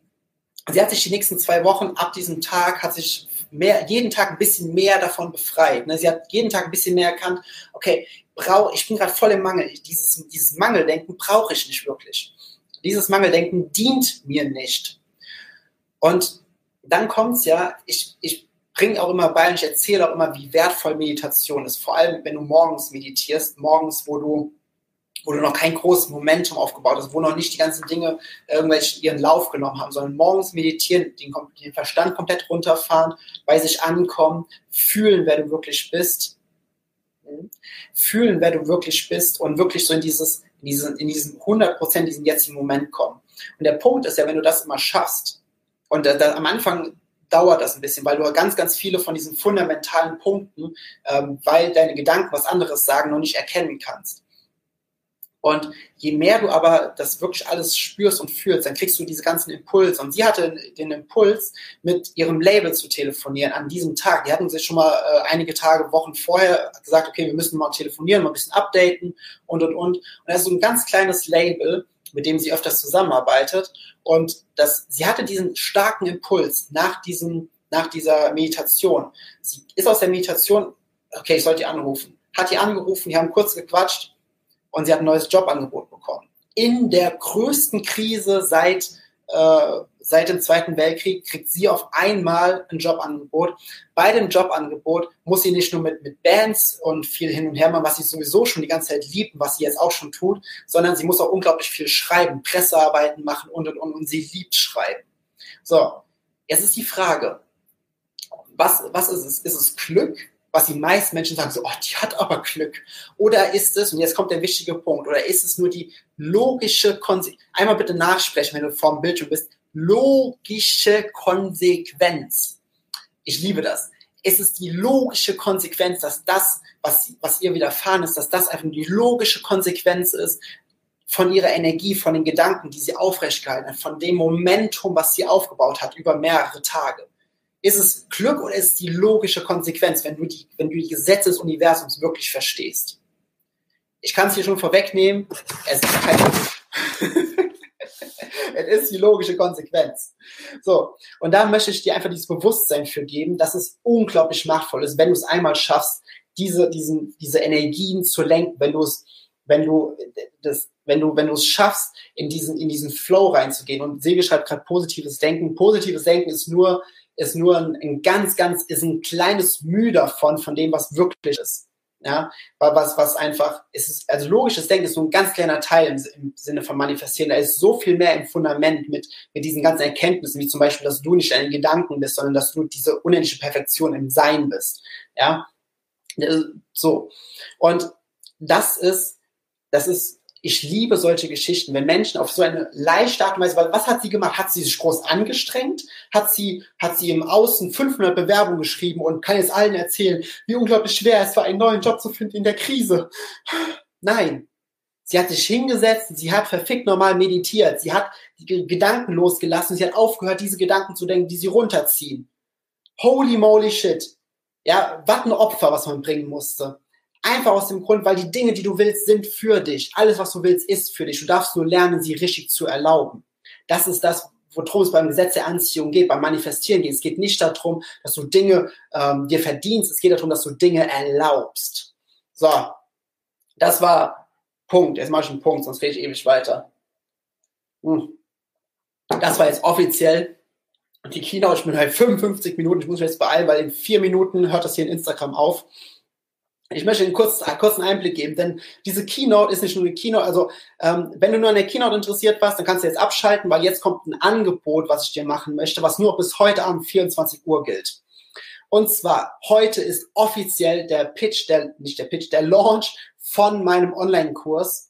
Sie hat sich die nächsten zwei Wochen ab diesem Tag, hat sich mehr, jeden Tag ein bisschen mehr davon befreit. Ne? Sie hat jeden Tag ein bisschen mehr erkannt, okay, brau, ich bin gerade voll im Mangel. Dieses, dieses Mangeldenken brauche ich nicht wirklich. Dieses Mangeldenken dient mir nicht. Und dann kommt's ja, ich, ich bringe auch immer bei und ich erzähle auch immer, wie wertvoll Meditation ist. Vor allem, wenn du morgens meditierst, morgens, wo du wo du noch kein großes Momentum aufgebaut hast, wo noch nicht die ganzen Dinge irgendwelche ihren Lauf genommen haben, sondern morgens meditieren, den, den Verstand komplett runterfahren, bei sich ankommen, fühlen, wer du wirklich bist, fühlen, wer du wirklich bist und wirklich so in dieses, in diesen, in diesen 100 Prozent, diesen jetzigen Moment kommen. Und der Punkt ist ja, wenn du das immer schaffst, und da, da, am Anfang dauert das ein bisschen, weil du ganz, ganz viele von diesen fundamentalen Punkten, ähm, weil deine Gedanken was anderes sagen, noch nicht erkennen kannst. Und je mehr du aber das wirklich alles spürst und fühlst, dann kriegst du diese ganzen Impulse. Und sie hatte den Impuls, mit ihrem Label zu telefonieren an diesem Tag. Die hatten sich schon mal äh, einige Tage, Wochen vorher gesagt, okay, wir müssen mal telefonieren, mal ein bisschen updaten und, und, und. Und das ist so ein ganz kleines Label, mit dem sie öfters zusammenarbeitet. Und das, sie hatte diesen starken Impuls nach diesem, nach dieser Meditation. Sie ist aus der Meditation, okay, ich sollte die anrufen. Hat die angerufen, die haben kurz gequatscht und sie hat ein neues Jobangebot bekommen. In der größten Krise seit äh, seit dem Zweiten Weltkrieg kriegt sie auf einmal ein Jobangebot. Bei dem Jobangebot muss sie nicht nur mit, mit Bands und viel hin und her machen, was sie sowieso schon die ganze Zeit liebt und was sie jetzt auch schon tut, sondern sie muss auch unglaublich viel schreiben, Pressearbeiten machen und, und, und, und sie liebt schreiben. So, jetzt ist die Frage, was, was ist es? Ist es Glück? Was die meisten Menschen sagen, so, oh, die hat aber Glück. Oder ist es, und jetzt kommt der wichtige Punkt, oder ist es nur die logische Konsequenz, einmal bitte nachsprechen, wenn du vor dem Bildschirm bist, logische Konsequenz. Ich liebe das. ist es die logische Konsequenz, dass das, was, was ihr widerfahren ist, dass das einfach die logische Konsequenz ist von ihrer Energie, von den Gedanken, die sie aufrecht gehalten hat, von dem Momentum, was sie aufgebaut hat über mehrere Tage. Ist es Glück oder ist es die logische Konsequenz, wenn du die, wenn du die Gesetze des Universums wirklich verstehst? Ich kann es hier schon vorwegnehmen, es ist kein Glück. es ist die logische Konsequenz. So, und da möchte ich dir einfach dieses Bewusstsein für geben, dass es unglaublich machtvoll ist, wenn du es einmal schaffst, diese, diesen, diese Energien zu lenken, wenn du es, wenn du das, wenn du, wenn du es schaffst, in diesen, in diesen Flow reinzugehen. Und Silke schreibt gerade positives Denken. Positives Denken ist nur, ist nur ein, ein ganz, ganz, ist ein kleines Mühe davon, von dem, was wirklich ist. Ja, was, was einfach, ist es, also logisches Denken ist nur ein ganz kleiner Teil im, im, Sinne von Manifestieren. Da ist so viel mehr im Fundament mit, mit diesen ganzen Erkenntnissen, wie zum Beispiel, dass du nicht deine Gedanken bist, sondern dass du diese unendliche Perfektion im Sein bist. Ja, so. Und das ist, das ist ich liebe solche Geschichten, wenn Menschen auf so eine leichte Art und Weise, weil was hat sie gemacht? Hat sie sich groß angestrengt? Hat sie, hat sie im Außen 500 Bewerbungen geschrieben und kann jetzt allen erzählen, wie unglaublich schwer es war, einen neuen Job zu finden in der Krise? Nein. Sie hat sich hingesetzt, sie hat verfickt normal meditiert, sie hat die Gedanken losgelassen, sie hat aufgehört, diese Gedanken zu denken, die sie runterziehen. Holy moly shit. Ja, was ein Opfer, was man bringen musste. Einfach aus dem Grund, weil die Dinge, die du willst, sind für dich. Alles, was du willst, ist für dich. Du darfst nur lernen, sie richtig zu erlauben. Das ist das, worum es beim Gesetz der Anziehung geht, beim Manifestieren geht. Es geht nicht darum, dass du Dinge ähm, dir verdienst. Es geht darum, dass du Dinge erlaubst. So, das war Punkt. Jetzt mache ich einen Punkt, sonst rede ich ewig weiter. Hm. Das war jetzt offiziell die Keynote. Ich bin halt 55 Minuten. Ich muss mich jetzt beeilen, weil in vier Minuten hört das hier in Instagram auf. Ich möchte einen kurzen, kurzen Einblick geben, denn diese Keynote ist nicht nur eine Keynote. Also ähm, wenn du nur an der Keynote interessiert warst, dann kannst du jetzt abschalten, weil jetzt kommt ein Angebot, was ich dir machen möchte, was nur bis heute Abend 24 Uhr gilt. Und zwar heute ist offiziell der Pitch, der nicht der Pitch, der Launch von meinem Online-Kurs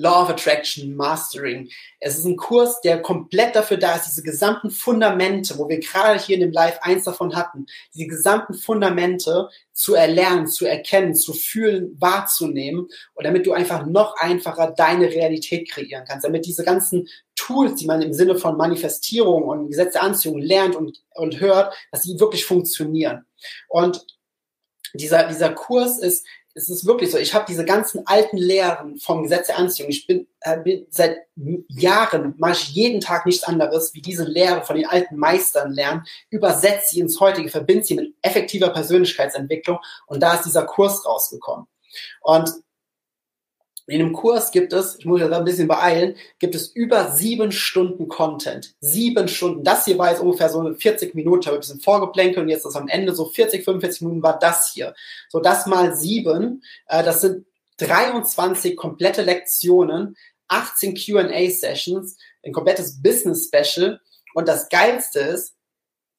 Law of Attraction Mastering. Es ist ein Kurs, der komplett dafür da ist, diese gesamten Fundamente, wo wir gerade hier in dem Live eins davon hatten, diese gesamten Fundamente zu erlernen, zu erkennen, zu fühlen, wahrzunehmen und damit du einfach noch einfacher deine Realität kreieren kannst, damit diese ganzen Tools, die man im Sinne von Manifestierung und Gesetz der Anziehung lernt und, und hört, dass die wirklich funktionieren. Und dieser, dieser Kurs ist es ist wirklich so, ich habe diese ganzen alten Lehren vom Gesetz der Anziehung. Ich bin, äh, bin seit Jahren, mache ich jeden Tag nichts anderes, wie diese Lehre von den alten Meistern lernen, übersetze sie ins heutige, verbinde sie mit effektiver Persönlichkeitsentwicklung und da ist dieser Kurs rausgekommen. Und in dem Kurs gibt es, ich muss ja da ein bisschen beeilen, gibt es über sieben Stunden Content. Sieben Stunden. Das hier war jetzt ungefähr so 40 Minuten, ich habe ein bisschen vorgeplänkelt und jetzt ist am Ende so 40, 45 Minuten war das hier. So, das mal sieben, äh, das sind 23 komplette Lektionen, 18 Q&A-Sessions, ein komplettes Business-Special und das Geilste ist,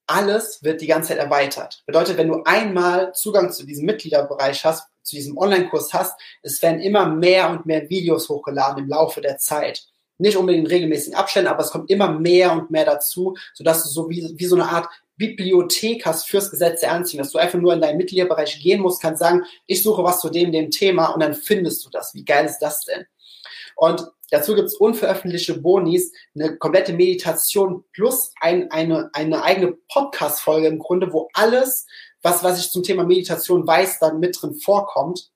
alles wird die ganze Zeit erweitert. Bedeutet, wenn du einmal Zugang zu diesem Mitgliederbereich hast, zu diesem Online-Kurs hast, es werden immer mehr und mehr Videos hochgeladen im Laufe der Zeit. Nicht unbedingt in regelmäßigen Abständen, aber es kommt immer mehr und mehr dazu, sodass du so wie, wie so eine Art Bibliothek hast fürs Gesetz der Anziehung, dass du einfach nur in deinen Mitgliederbereich gehen musst, kannst sagen, ich suche was zu dem, dem Thema und dann findest du das. Wie geil ist das denn? Und dazu gibt es unveröffentlichte Bonis, eine komplette Meditation plus ein, eine, eine eigene Podcast-Folge im Grunde, wo alles was, was ich zum Thema Meditation weiß, dann mit drin vorkommt.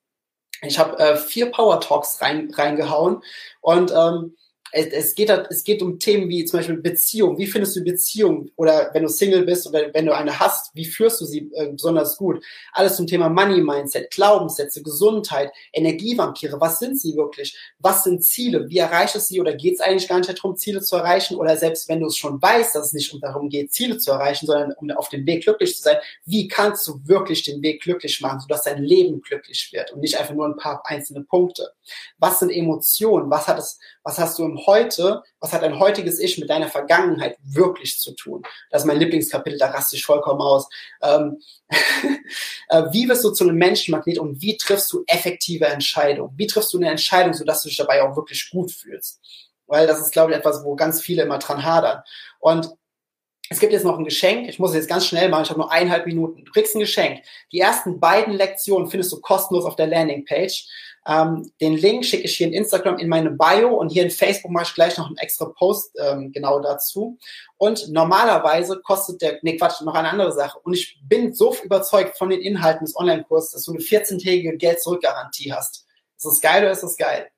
Ich habe äh, vier Power Talks rein, reingehauen und ähm, es, es, geht, es geht um Themen wie zum Beispiel Beziehung. Wie findest du Beziehung? Oder wenn du Single bist oder wenn du eine hast, wie führst du sie äh, besonders gut? Alles zum Thema Money Mindset, Glaubenssätze, Gesundheit, Energievampire. Was sind sie wirklich? Was sind Ziele? Wie erreichst du sie? Oder geht es eigentlich gar nicht darum, Ziele zu erreichen? Oder selbst wenn du es schon weißt, dass es nicht darum geht, Ziele zu erreichen, sondern um auf dem Weg glücklich zu sein, wie kannst du wirklich den Weg glücklich machen, sodass dein Leben glücklich wird und nicht einfach nur ein paar einzelne Punkte? Was sind Emotionen? Was hat es, was hast du im Heute, was hat dein heutiges Ich mit deiner Vergangenheit wirklich zu tun? Das ist mein Lieblingskapitel, da raste ich vollkommen aus. Ähm, äh, wie wirst du zu einem Menschenmagnet und wie triffst du effektive Entscheidungen? Wie triffst du eine Entscheidung, sodass du dich dabei auch wirklich gut fühlst? Weil das ist, glaube ich, etwas, wo ganz viele immer dran hadern. Und es gibt jetzt noch ein Geschenk. Ich muss es jetzt ganz schnell machen. Ich habe nur eineinhalb Minuten. Du kriegst ein Geschenk. Die ersten beiden Lektionen findest du kostenlos auf der Landingpage. Ähm, den Link schicke ich hier in Instagram in meine Bio und hier in Facebook mache ich gleich noch einen extra Post ähm, genau dazu. Und normalerweise kostet der, nee Quatsch, noch eine andere Sache. Und ich bin so überzeugt von den Inhalten des Online-Kurses, dass du eine 14-tägige Geld-Zurück-Garantie hast. Ist das geil oder ist das geil?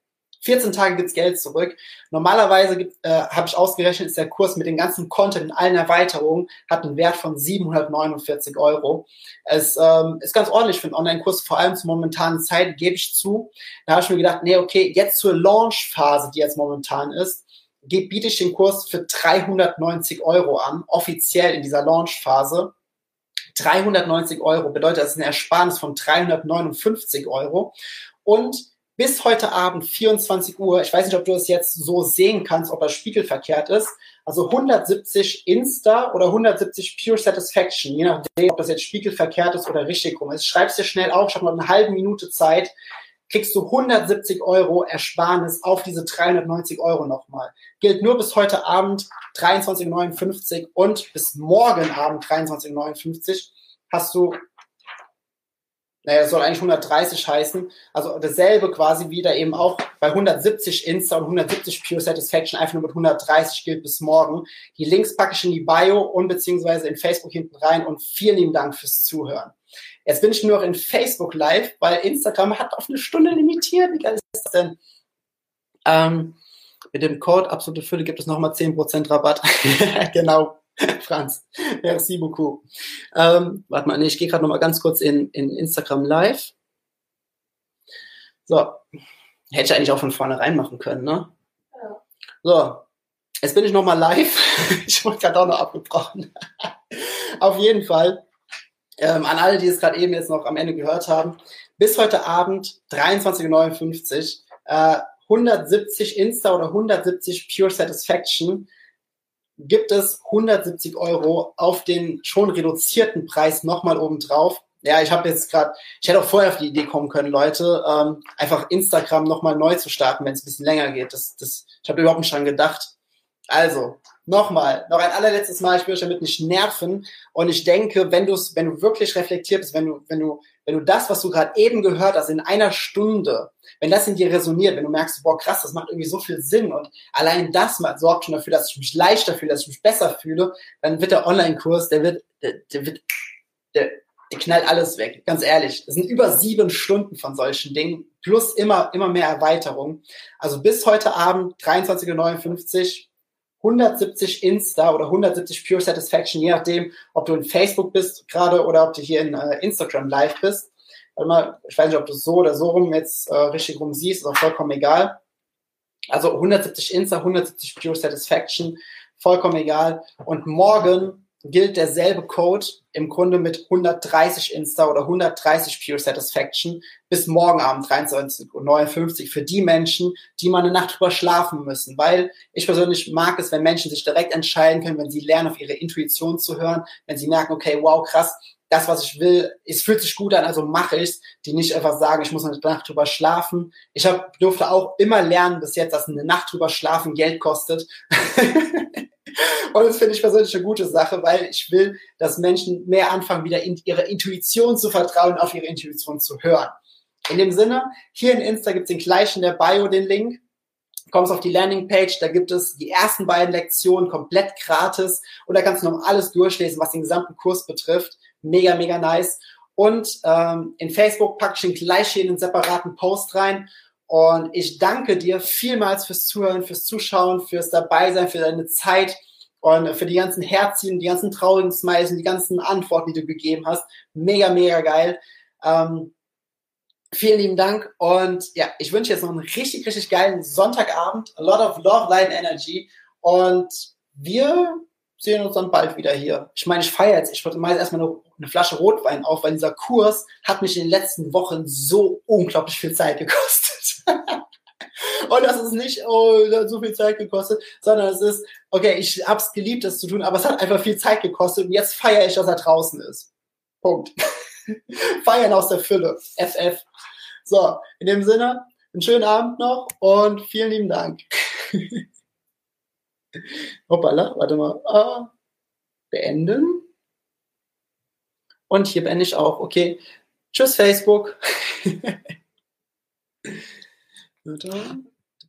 14 Tage gibt's Geld zurück. Normalerweise äh, habe ich ausgerechnet, ist der Kurs mit dem ganzen Content und allen Erweiterungen hat einen Wert von 749 Euro. Es ähm, ist ganz ordentlich für einen Online-Kurs, vor allem zur momentanen Zeit, gebe ich zu. Da habe ich mir gedacht, nee, okay, jetzt zur Launch-Phase, die jetzt momentan ist, biete ich den Kurs für 390 Euro an, offiziell in dieser Launch-Phase. 390 Euro bedeutet, das ist eine Ersparnis von 359 Euro. Und bis heute Abend 24 Uhr, ich weiß nicht, ob du es jetzt so sehen kannst, ob das spiegelverkehrt ist, also 170 Insta oder 170 Pure Satisfaction, je nachdem, ob das jetzt spiegelverkehrt ist oder richtig rum ist. Schreib's dir schnell auf, ich habe noch eine halbe Minute Zeit, kriegst du 170 Euro Ersparnis auf diese 390 Euro nochmal. Gilt nur bis heute Abend 23,59 und bis morgen Abend 23,59 hast du naja, das soll eigentlich 130 heißen. Also dasselbe quasi wieder eben auch bei 170 Insta und 170 Pure Satisfaction einfach nur mit 130 gilt bis morgen. Die Links packe ich in die Bio und beziehungsweise in Facebook hinten rein und vielen lieben Dank fürs Zuhören. Jetzt bin ich nur noch in Facebook live, weil Instagram hat auf eine Stunde limitiert. Wie geil ist das denn? Ähm, mit dem Code absolute Fülle gibt es nochmal 10% Rabatt. genau. Franz, merci beaucoup. Ähm, warte mal, nee, ich gehe gerade noch mal ganz kurz in, in Instagram Live. So, hätte ich eigentlich auch von vornherein machen können, ne? Ja. So, jetzt bin ich noch mal live. ich wurde gerade auch noch abgebrochen. Auf jeden Fall, ähm, an alle, die es gerade eben jetzt noch am Ende gehört haben, bis heute Abend 23.59 Uhr, äh, 170 Insta oder 170 Pure Satisfaction gibt es 170 Euro auf den schon reduzierten Preis nochmal obendrauf. Ja, ich habe jetzt gerade, ich hätte auch vorher auf die Idee kommen können, Leute, ähm, einfach Instagram nochmal neu zu starten, wenn es ein bisschen länger geht. Das, das, ich habe überhaupt nicht dran gedacht. Also, nochmal, noch ein allerletztes Mal, ich will euch damit nicht nerven. Und ich denke, wenn du es, wenn du wirklich reflektiert bist, wenn du, wenn du, wenn du das, was du gerade eben gehört hast, in einer Stunde, wenn das in dir resoniert, wenn du merkst, boah, krass, das macht irgendwie so viel Sinn und allein das sorgt schon dafür, dass ich mich leichter fühle, dass ich mich besser fühle, dann wird der Online-Kurs, der wird, der, der wird, der, der knallt alles weg. Ganz ehrlich, das sind über sieben Stunden von solchen Dingen plus immer, immer mehr Erweiterung. Also bis heute Abend 23.59 Uhr 170 Insta oder 170 Pure Satisfaction, je nachdem, ob du in Facebook bist gerade oder ob du hier in äh, Instagram live bist. Warte mal, ich weiß nicht, ob du so oder so rum jetzt äh, richtig rum siehst, ist auch vollkommen egal. Also 170 Insta, 170 Pure Satisfaction, vollkommen egal. Und morgen gilt derselbe Code im Grunde mit 130 Insta oder 130 Pure Satisfaction bis morgen Abend 23.59 Uhr für die Menschen, die mal eine Nacht drüber schlafen müssen. Weil ich persönlich mag es, wenn Menschen sich direkt entscheiden können, wenn sie lernen, auf ihre Intuition zu hören, wenn sie merken, okay, wow, krass, das, was ich will, es fühlt sich gut an, also mache ich's, die nicht einfach sagen, ich muss eine Nacht drüber schlafen. Ich hab, durfte auch immer lernen bis jetzt, dass eine Nacht drüber schlafen Geld kostet. Und das finde ich persönlich eine gute Sache, weil ich will, dass Menschen mehr anfangen, wieder in ihre Intuition zu vertrauen, auf ihre Intuition zu hören. In dem Sinne, hier in Insta gibt es den gleichen der Bio, den Link. Kommst auf die Landingpage, da gibt es die ersten beiden Lektionen komplett gratis und da kannst du noch alles durchlesen, was den gesamten Kurs betrifft. Mega, mega nice. Und ähm, in Facebook packe ich den gleich hier in einen separaten Post rein. Und ich danke dir vielmals fürs Zuhören, fürs Zuschauen, fürs Dabeisein, für deine Zeit und für die ganzen Herzchen, die ganzen traurigen Smiles und die ganzen Antworten, die du gegeben hast. Mega, mega geil. Ähm, vielen lieben Dank. Und ja, ich wünsche jetzt noch einen richtig, richtig geilen Sonntagabend. A lot of love, light and energy. Und wir sehen uns dann bald wieder hier. Ich meine, ich feiere jetzt, ich wollte mal erstmal eine, eine Flasche Rotwein auf, weil dieser Kurs hat mich in den letzten Wochen so unglaublich viel Zeit gekostet. Und das ist nicht, oh, das hat so viel Zeit gekostet, sondern es ist, okay, ich hab's geliebt, das zu tun, aber es hat einfach viel Zeit gekostet und jetzt feiere ich, dass er draußen ist. Punkt. Feiern aus der Fülle. FF. So, in dem Sinne, einen schönen Abend noch und vielen lieben Dank. Hoppala, warte mal. Ah, beenden. Und hier beende ich auch. Okay. Tschüss, Facebook.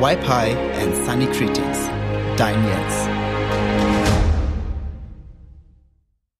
Wipe High and Sunny Greetings. Dein Jens.